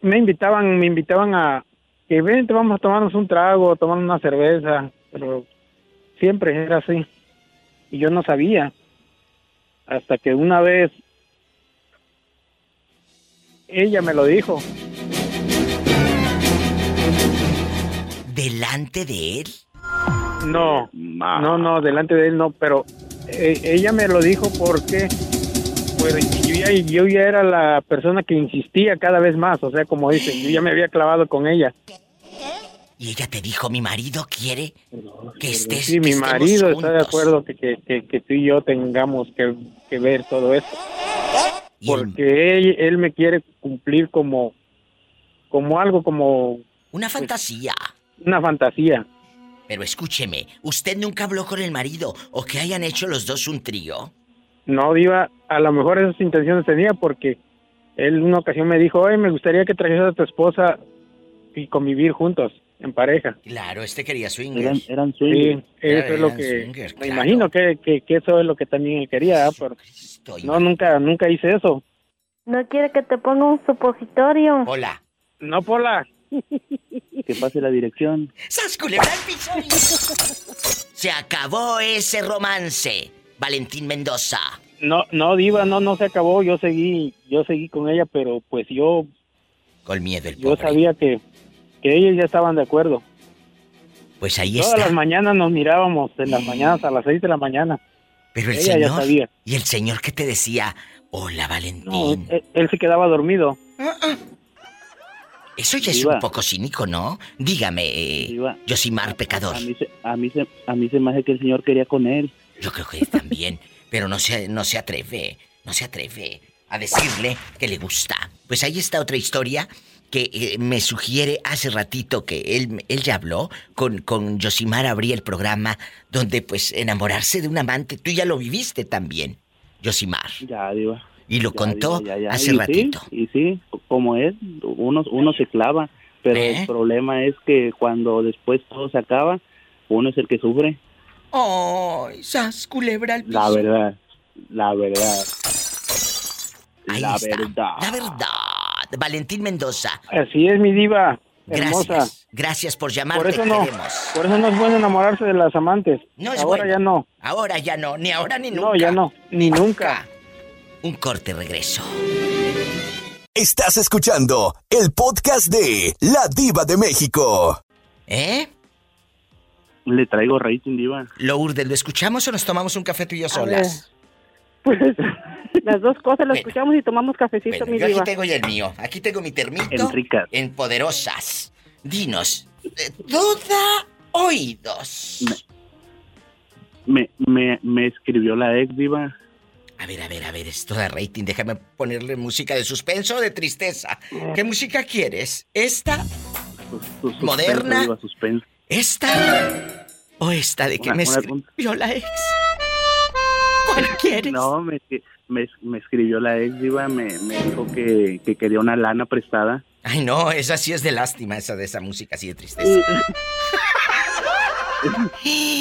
me invitaban, me invitaban a que vente, vamos a tomarnos un trago, a tomar una cerveza, pero siempre era así. Y yo no sabía. Hasta que una vez ella me lo dijo. ¿Delante de él? No, no, no, delante de él no, pero eh, ella me lo dijo porque pues yo ya, yo ya era la persona que insistía cada vez más, o sea, como dicen, yo ya me había clavado con ella. Y ella te dijo, mi marido quiere que estés. Sí, que mi marido está de juntos". acuerdo que, que, que, tú y yo tengamos que, que ver todo eso. Porque él, él me quiere cumplir como, como algo, como Una fantasía. una fantasía. Pero escúcheme, ¿usted nunca habló con el marido o que hayan hecho los dos un trío? No, Diva, a lo mejor esas intenciones tenía porque él una ocasión me dijo, oye, me gustaría que trajeras a tu esposa y convivir juntos, en pareja. Claro, este quería swingers. Eran, eran Sí, swingers. eso es lo que... swingers, me claro. imagino que, que, que eso es lo que también él quería, pero no, nunca, nunca hice eso. ¿No quiere que te ponga un supositorio? Hola. No, Pola. Que pase la dirección. ¡Sas culebra! Se acabó ese romance, Valentín Mendoza. No, no, Diva, no, no se acabó. Yo seguí, yo seguí con ella, pero pues yo, Con miedo el yo pobre. sabía que, que ellos ya estaban de acuerdo. Pues ahí Todas está. las mañanas nos mirábamos, en las mañanas a las seis de la mañana. Pero el ella ya señor. sabía. Y el señor que te decía, hola No, Valentín. él, él se quedaba dormido. Eso ya es un poco cínico, ¿no? Dígame, eh, Diva. Josimar Pecador. A mí, se, a, mí se, a mí se me hace que el señor quería con él. Yo creo que también. pero no se, no se atreve, no se atreve a decirle que le gusta. Pues ahí está otra historia que eh, me sugiere hace ratito que él, él ya habló con, con Josimar, abrí el programa donde pues enamorarse de un amante, tú ya lo viviste también, Josimar. Ya, Diva. Y lo Ya, contó Diva, ya, ya. hace Y ratito. Sí, y sí, como es, uno, uno se clava. Pero ¿Eh? el problema es que cuando después todo se acaba, uno es el que sufre. ¡Ay, sas, culebra al piso! La verdad, la verdad. Ahí la está, verdad. La verdad. Valentín Mendoza. Así es, mi diva, hermosa. Gracias. Gracias por llamar. Por eso no, queremos. por eso no es bueno enamorarse de las amantes. No es Ahora bueno. ya no. Ahora ya no, ni ahora ni nunca. No, ya no, ni nunca. Un corte regreso. Estás escuchando el podcast de La Diva de México. ¿Eh? Le traigo rating, Diva. Lourdes, ¿lo escuchamos o nos tomamos un café tú y yo solas? Pues las dos cosas las escuchamos y tomamos cafecito, Bueno, mi yo aquí diva. tengo ya el mío. Aquí tengo mi termito. Enricas. En poderosas. Dinos. eh, Toda oídos. Me, me, me escribió la ex, Diva. A ver, a ver, a ver, esto de rating. Déjame ponerle música de suspenso o de tristeza. ¿Qué música quieres? ¿Esta? Sus- sus- ¿Moderna? suspenso, Diva, suspenso. ¿Esta? ¿O esta de que Una- me una- escribió la ex? ¿Cuál quieres? No, me, me, me escribió la ex, Diva. Me, me dijo que, que quería una lana prestada. Ay, no, esa sí es de lástima, esa de esa música así de tristeza.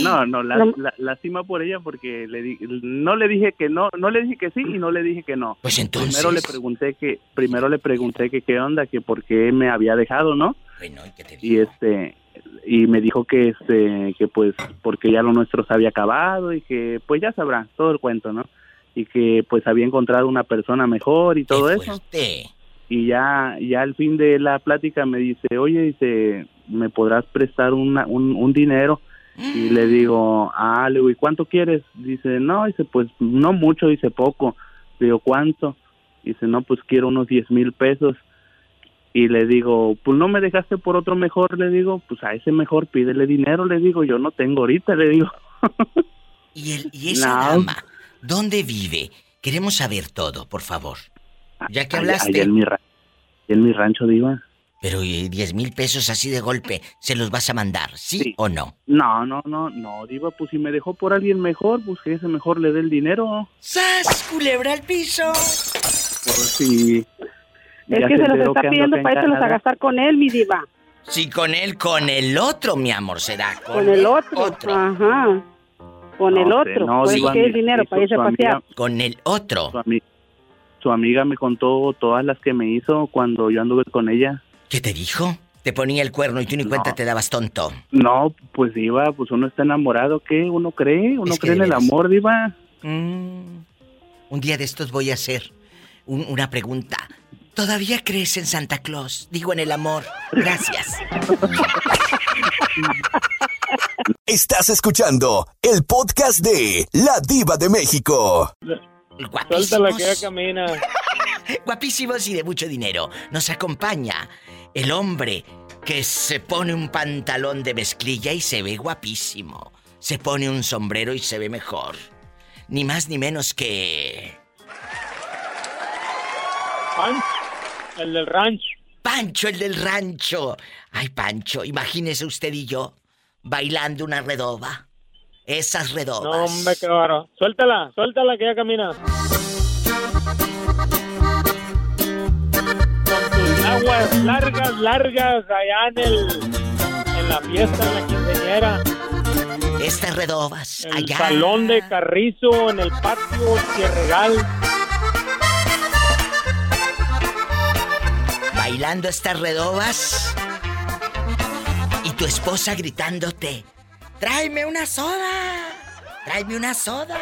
No, no, la, la- lástima por ella porque le di- no le dije que no, no le dije que sí y no le dije que no. Pues entonces. Primero le pregunté que, primero le pregunté que qué onda, que por qué me había dejado, ¿no? Bueno, ¿y qué te Y este, y me dijo que este, que pues porque ya lo nuestro se había acabado y que pues ya sabrá todo el cuento, ¿no? Y que pues había encontrado una persona mejor y todo eso. Y ya, ya al fin de la plática me dice, oye, dice, ¿me podrás prestar una, un, un dinero? Y le digo, ah, le digo, ¿y cuánto quieres? Dice, no, dice, pues no mucho, dice poco. Le digo, ¿cuánto? Dice, no, pues quiero unos 10 mil pesos. Y le digo, pues no me dejaste por otro mejor, le digo, pues a ese mejor pídele dinero, le digo, yo no tengo ahorita, le digo. ¿Y, el, y esa No. dama? ¿Dónde vive? Queremos saber todo, por favor. Ya que hablaste. allá en mi, ra- en mi rancho, diva. Pero ¿y 10 mil pesos así de golpe, ¿se los vas a mandar? ¿Sí, o no? No, no, no, no, diva, pues si me dejó por alguien mejor, pues que ese mejor le dé el dinero. ¡Sas, culebra al piso! Pues sí. Es Ya que se los está pidiendo para irse a gastar con él, mi diva. Sí, con él, con el otro, mi amor, será. Con, el otro. Ajá. Con el otro. no, pues diva, que el dinero para irse a pasear. amiga- Con el otro. Su, ami- su amiga me contó todas las que me hizo cuando yo anduve con ella. ¿Qué te dijo? Te ponía el cuerno y tú ni cuenta te dabas tonto. No, pues diva, pues uno está enamorado, ¿qué? Uno cree, uno Es cree en el amor, diva. Un día de estos voy a hacer un- una pregunta. ¿Todavía crees en Santa Claus? Digo en el amor. Gracias. Estás escuchando el podcast de La Diva de México. Guapísimos. que ya camina. Guapísimos y de mucho dinero. Nos acompaña el hombre que se pone un pantalón de mezclilla y se ve guapísimo. Se pone un sombrero y se ve mejor. Ni más ni menos que... Pancho, el del rancho. Pancho, el del rancho. Ay, Pancho, imagínese usted y yo bailando una redoba. Esas redobas. No, hombre, qué bárbaro. Suéltala, suéltala que ya camina. Con tus aguas largas, largas allá en el... En la fiesta, en la quinceañera. Estas redobas. El allá. salón de Carrizo, en el patio Tierregal. Bailando estas redobas. tu esposa gritándote, tráeme una soda, tráeme una soda.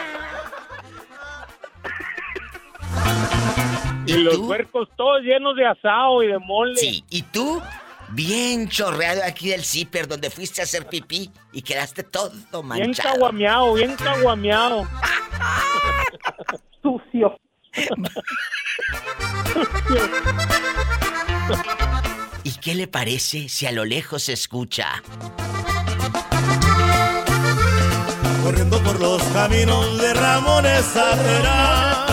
Y, los huercos todos llenos de asado y de mole. Sí, y tú bien chorreado aquí del zipper donde fuiste a hacer pipí y quedaste todo manchado. Bien caguameado, bien caguameado. Sucio. ¿Y qué le parece si a lo lejos se escucha? Corriendo por los caminos de Ramones Saavedra.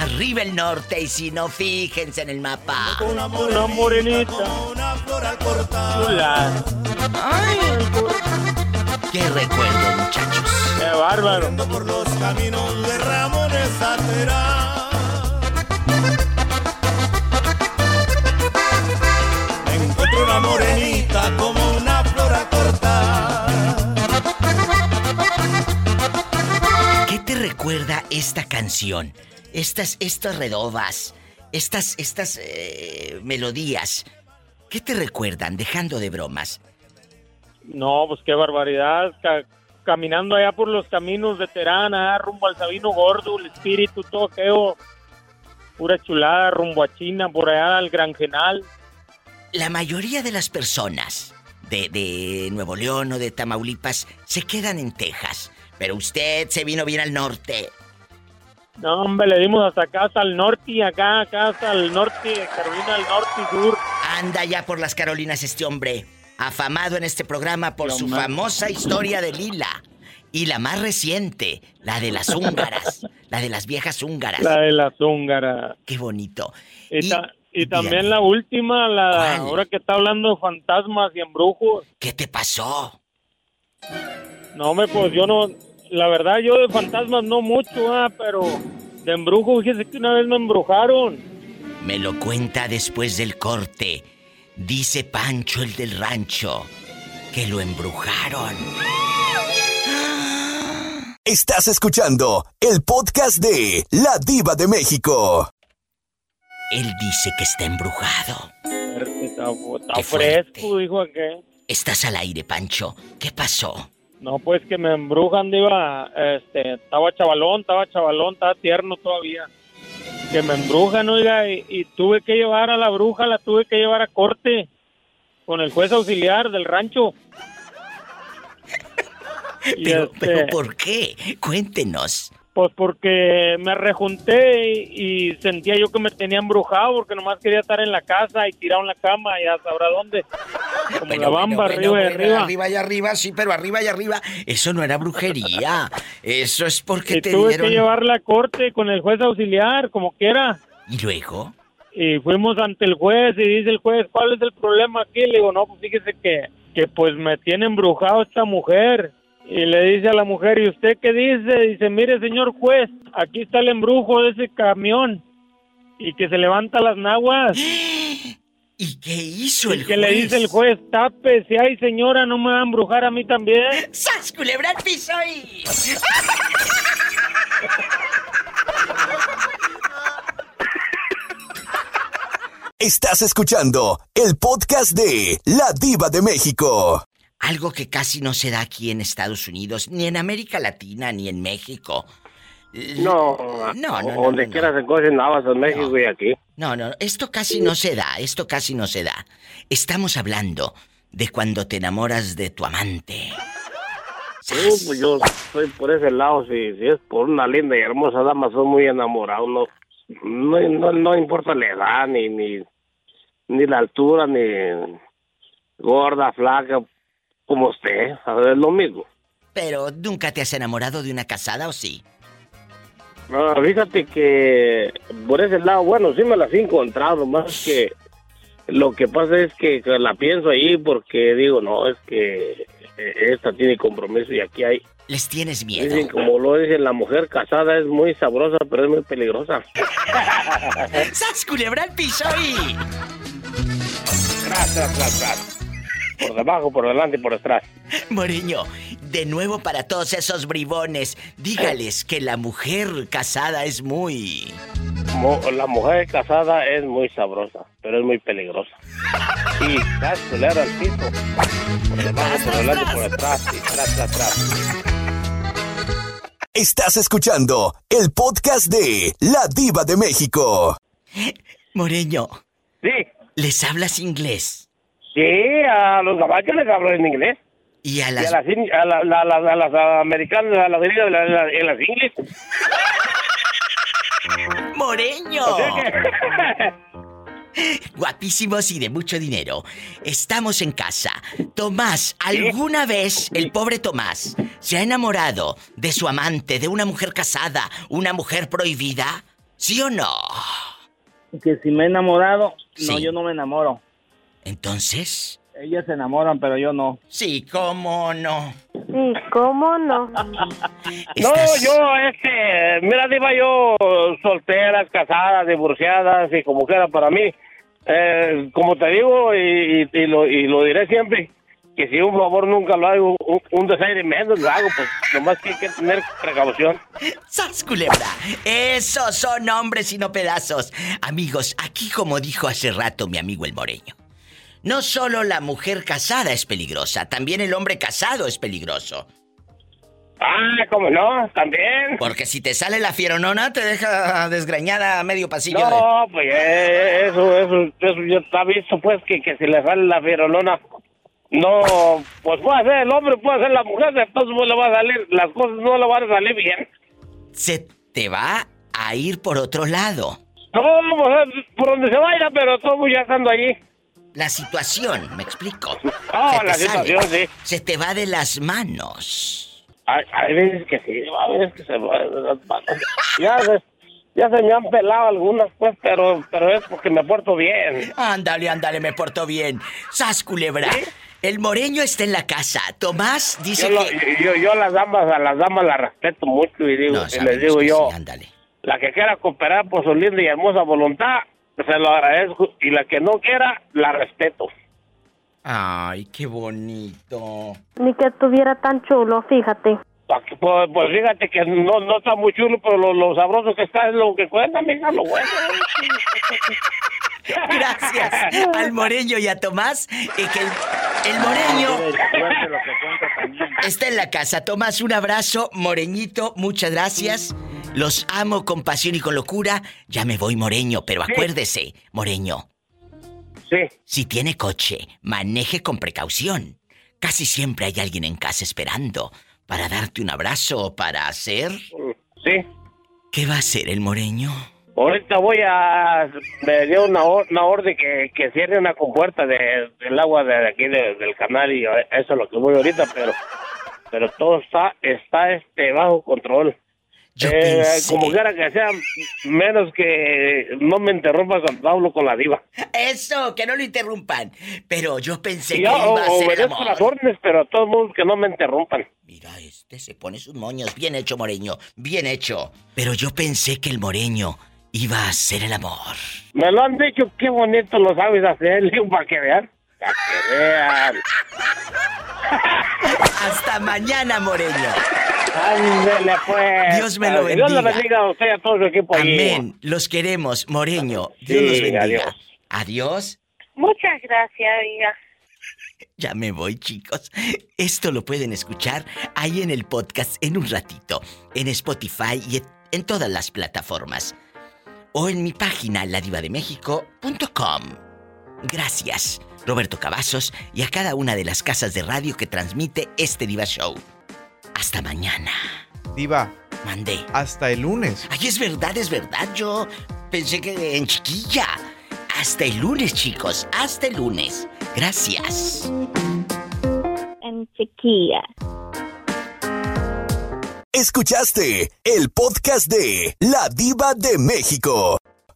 Arriba el norte y si no, fíjense en el mapa. Una morenita. Una flor al cortar. Chula. Ay, qué recuerdo, muchachos. Qué bárbaro. Corriendo por los caminos de Ramones Saavedra. Una morenita como una flor al cortar. ¿Qué te recuerda esta canción? Estas, estas redobas, estas, estas eh, melodías. ¿Qué te recuerdan, dejando de bromas? No, pues qué barbaridad. Ca- caminando allá por los caminos de Terán, allá rumbo al Sabino Gordo, el espíritu, todo feo. Pura chulada, rumbo a China, por allá al Granjenal. La mayoría de las personas de, de Nuevo León o de Tamaulipas se quedan en Texas. Pero usted se vino bien al norte. No, hombre, le dimos hasta acá, hasta el norte y acá, acá hasta el norte, Carolina del Norte y Sur. Anda ya por las Carolinas este hombre, afamado en este programa por su famosa historia de Lila. Y la más reciente, la de las húngaras, la de las viejas húngaras. La de las húngaras. Qué bonito. Y, ta- y también la última, la ahora que está hablando de fantasmas y embrujos. ¿Qué te pasó? No, me pues yo no, la verdad yo de fantasmas no mucho, ah, pero de embrujos, fíjese que una vez me embrujaron. Me lo cuenta después del corte. Dice Pancho el del rancho que lo embrujaron. Estás escuchando el podcast de La Diva de México. Él dice que está embrujado. Está, está fresco, dijo aquel. Estás al aire, Pancho. ¿Qué pasó? No, pues que me embrujan, diva, este, estaba chavalón, estaba chavalón, estaba tierno todavía. Que me embrujan, oiga, y, y tuve que llevar a la bruja, la tuve que llevar a corte con el juez auxiliar del rancho. Y Pero, este, pero ¿por qué? Cuéntenos. Pues porque me rejunté y, y sentía yo que me tenía embrujado porque nomás quería estar en la casa y tirado en la cama, ya sabrá dónde. Como la bamba Bueno, arriba y arriba. Arriba y arriba, sí, pero arriba y arriba. Eso no era brujería. Eso es porque Y te tuve dieron. que llevarla a corte con el juez auxiliar, como quiera. ¿Y luego? Y fuimos ante el juez y dice el juez, ¿cuál es el problema aquí? Le digo, no, pues fíjese que, que pues me tiene embrujado esta mujer. Y le dice a la mujer, ¿y usted qué dice? Dice, mire señor juez, aquí está el embrujo de ese camión. Y que se levanta las naguas. ¿Y qué hizo y el que le dice el juez, tape, si hay señora, no me va a embrujar a mí también. ¡Sas, culebra al piso y... Estás escuchando el podcast de La Diva de México. Algo que casi no se da aquí en Estados Unidos, ni en América Latina, ni en México. No, No, no, no, donde no, quiera se cocen habas en México y aquí. No, no, esto casi no se da, esto casi no se da. Estamos hablando de cuando te enamoras de tu amante. Sí, pues yo estoy por ese lado, si, si es por una linda y hermosa dama, soy muy enamorado, no, no, no, no importa la edad, ni, ni, ni la altura, ni gorda, flaca, como usted, a ver, es lo mismo. Pero nunca te has enamorado de una casada o sí? No, fíjate que por ese lado, bueno, sí me las he encontrado, más que lo que pasa es que, la pienso ahí porque digo, no, es que eh, esta tiene compromiso y aquí hay. Les tienes miedo. Dicen, como lo dicen, la mujer casada es muy sabrosa, pero es muy peligrosa. ¡Sas, culebra al piso y... Tras, tras, tras. Por debajo, por delante y por atrás. Moreño, de nuevo para todos esos bribones, dígales que la mujer casada es muy... mu- la mujer casada es muy sabrosa, pero es muy peligrosa. Y culero al piso. Por debajo, por delante, por detrás, y tras, tras, tras. Estás escuchando el podcast de La Diva de México. Moreño. Sí. ¿Les hablas inglés? Sí, a los gabachos les hablo en inglés. Y a Y las... a las, in- a la- la- la- a las americanas, a las gringas, la- la- en las inglés. ¡Moreño! O sea que- Guapísimos y de mucho dinero. Estamos en casa. Tomás, ¿alguna vez el pobre Tomás se ha enamorado de su amante, de una mujer casada, una mujer prohibida? ¿Sí o no? Que si me he enamorado, no, yo no me enamoro. Entonces. Ellas se enamoran, pero yo no. Sí, cómo no. Sí, ¿cómo no? No, yo, este, mira, diva, yo solteras, casadas, divorciadas y como quiera para mí, eh, como te digo y, y- y lo, y lo diré siempre, que si un favor nunca lo hago, un, un desaire menos lo hago, pues nomás que hay que tener precaución. ¡Sas, culebra! Esos son hombres y no pedazos. Amigos, aquí como dijo hace rato mi amigo el Moreño. No solo la mujer casada es peligrosa, también el hombre casado es peligroso. Ah, ¿cómo no? También. Porque si te sale la fieronona, te deja desgrañada a medio pasillo. de- No, pues eh, eso, eso, eso ya está visto, pues, que, que si le sale la ferolona, no, pues puede ser el hombre, puede ser la mujer, entonces no le va a salir, las cosas no le van a salir bien. Se te va a ir por otro lado. No, pues, por donde se vaya, pero todo ya estando allí. La situación, me explico. Ah, Se te la situación, sí. Se te va de las manos. Hay, hay veces que sí, hay veces que se va de las manos. Ya se, ya se me han pelado algunas, pues, pero, pero es porque me porto bien. Ándale, ándale, me porto bien. ¡Sas, culebra! El moreño está en la casa. Tomás dice Yo, lo- que... yo, yo las damas, a las damas las respeto mucho y digo, No, y les digo yo, sí, ándale. la que quiera cooperar por su linda y hermosa voluntad, se lo agradezco, y la que no quiera, la respeto. Ay, qué bonito. Ni que estuviera tan chulo, fíjate. Que- Pues, pues fíjate que no, no está muy chulo, pero lo, lo sabroso que está es lo que cuenta, mija, lo bueno. Gracias al moreño y a Tomás. Y que el, el moreño está en la casa. Tomás, un abrazo. Moreñito, muchas gracias. Los amo con pasión y con locura. Ya me voy, Moreño, pero acuérdese, Moreño. Sí. Si tiene coche, maneje con precaución. Casi siempre hay alguien en casa esperando para darte un abrazo o para hacer. Sí. ¿Qué va a hacer el Moreño? Ahorita voy a... Me dio una, or- una orden que, que cierre una compuerta de, del agua de aquí de- del canal y eso es lo que voy ahorita, pero pero todo está está este bajo control. Eh, Como quiera que sea, menos que no me interrumpa cuando hablo con la diva. Eso, que no lo interrumpan. Pero yo pensé que yo iba a ser amor. las órdenes, pero a todos modos que no me interrumpan. Este se pone sus moños. Bien hecho, Moreño. Bien hecho. Pero yo pensé que el Moreño iba a ser el amor. Me lo han dicho, qué bonito lo sabes hacer, para que vean. Para que vean. Hasta mañana, Moreño. Ándele, pues. Dios me lo Dios le bendiga. bendiga a usted y a todo su equipo allí. Amén. Los queremos, Moreño. Dios Sí, los bendiga. adiós. Adiós. Muchas gracias, oiga. Ya me voy, chicos. Esto lo pueden escuchar ahí en el podcast en un ratito, en Spotify y en todas las plataformas. O en mi página ladivademéxico.com. Gracias, Roberto Cavazos, y a cada una de las casas de radio que transmite este Diva Show. Hasta mañana. Diva. Mandé. Hasta el lunes. Ay, es verdad, es verdad. Yo pensé que en chiquilla. Hasta el lunes, chicos. Hasta el lunes. Gracias. En chiquilla. Escuchaste el podcast de La Diva de México.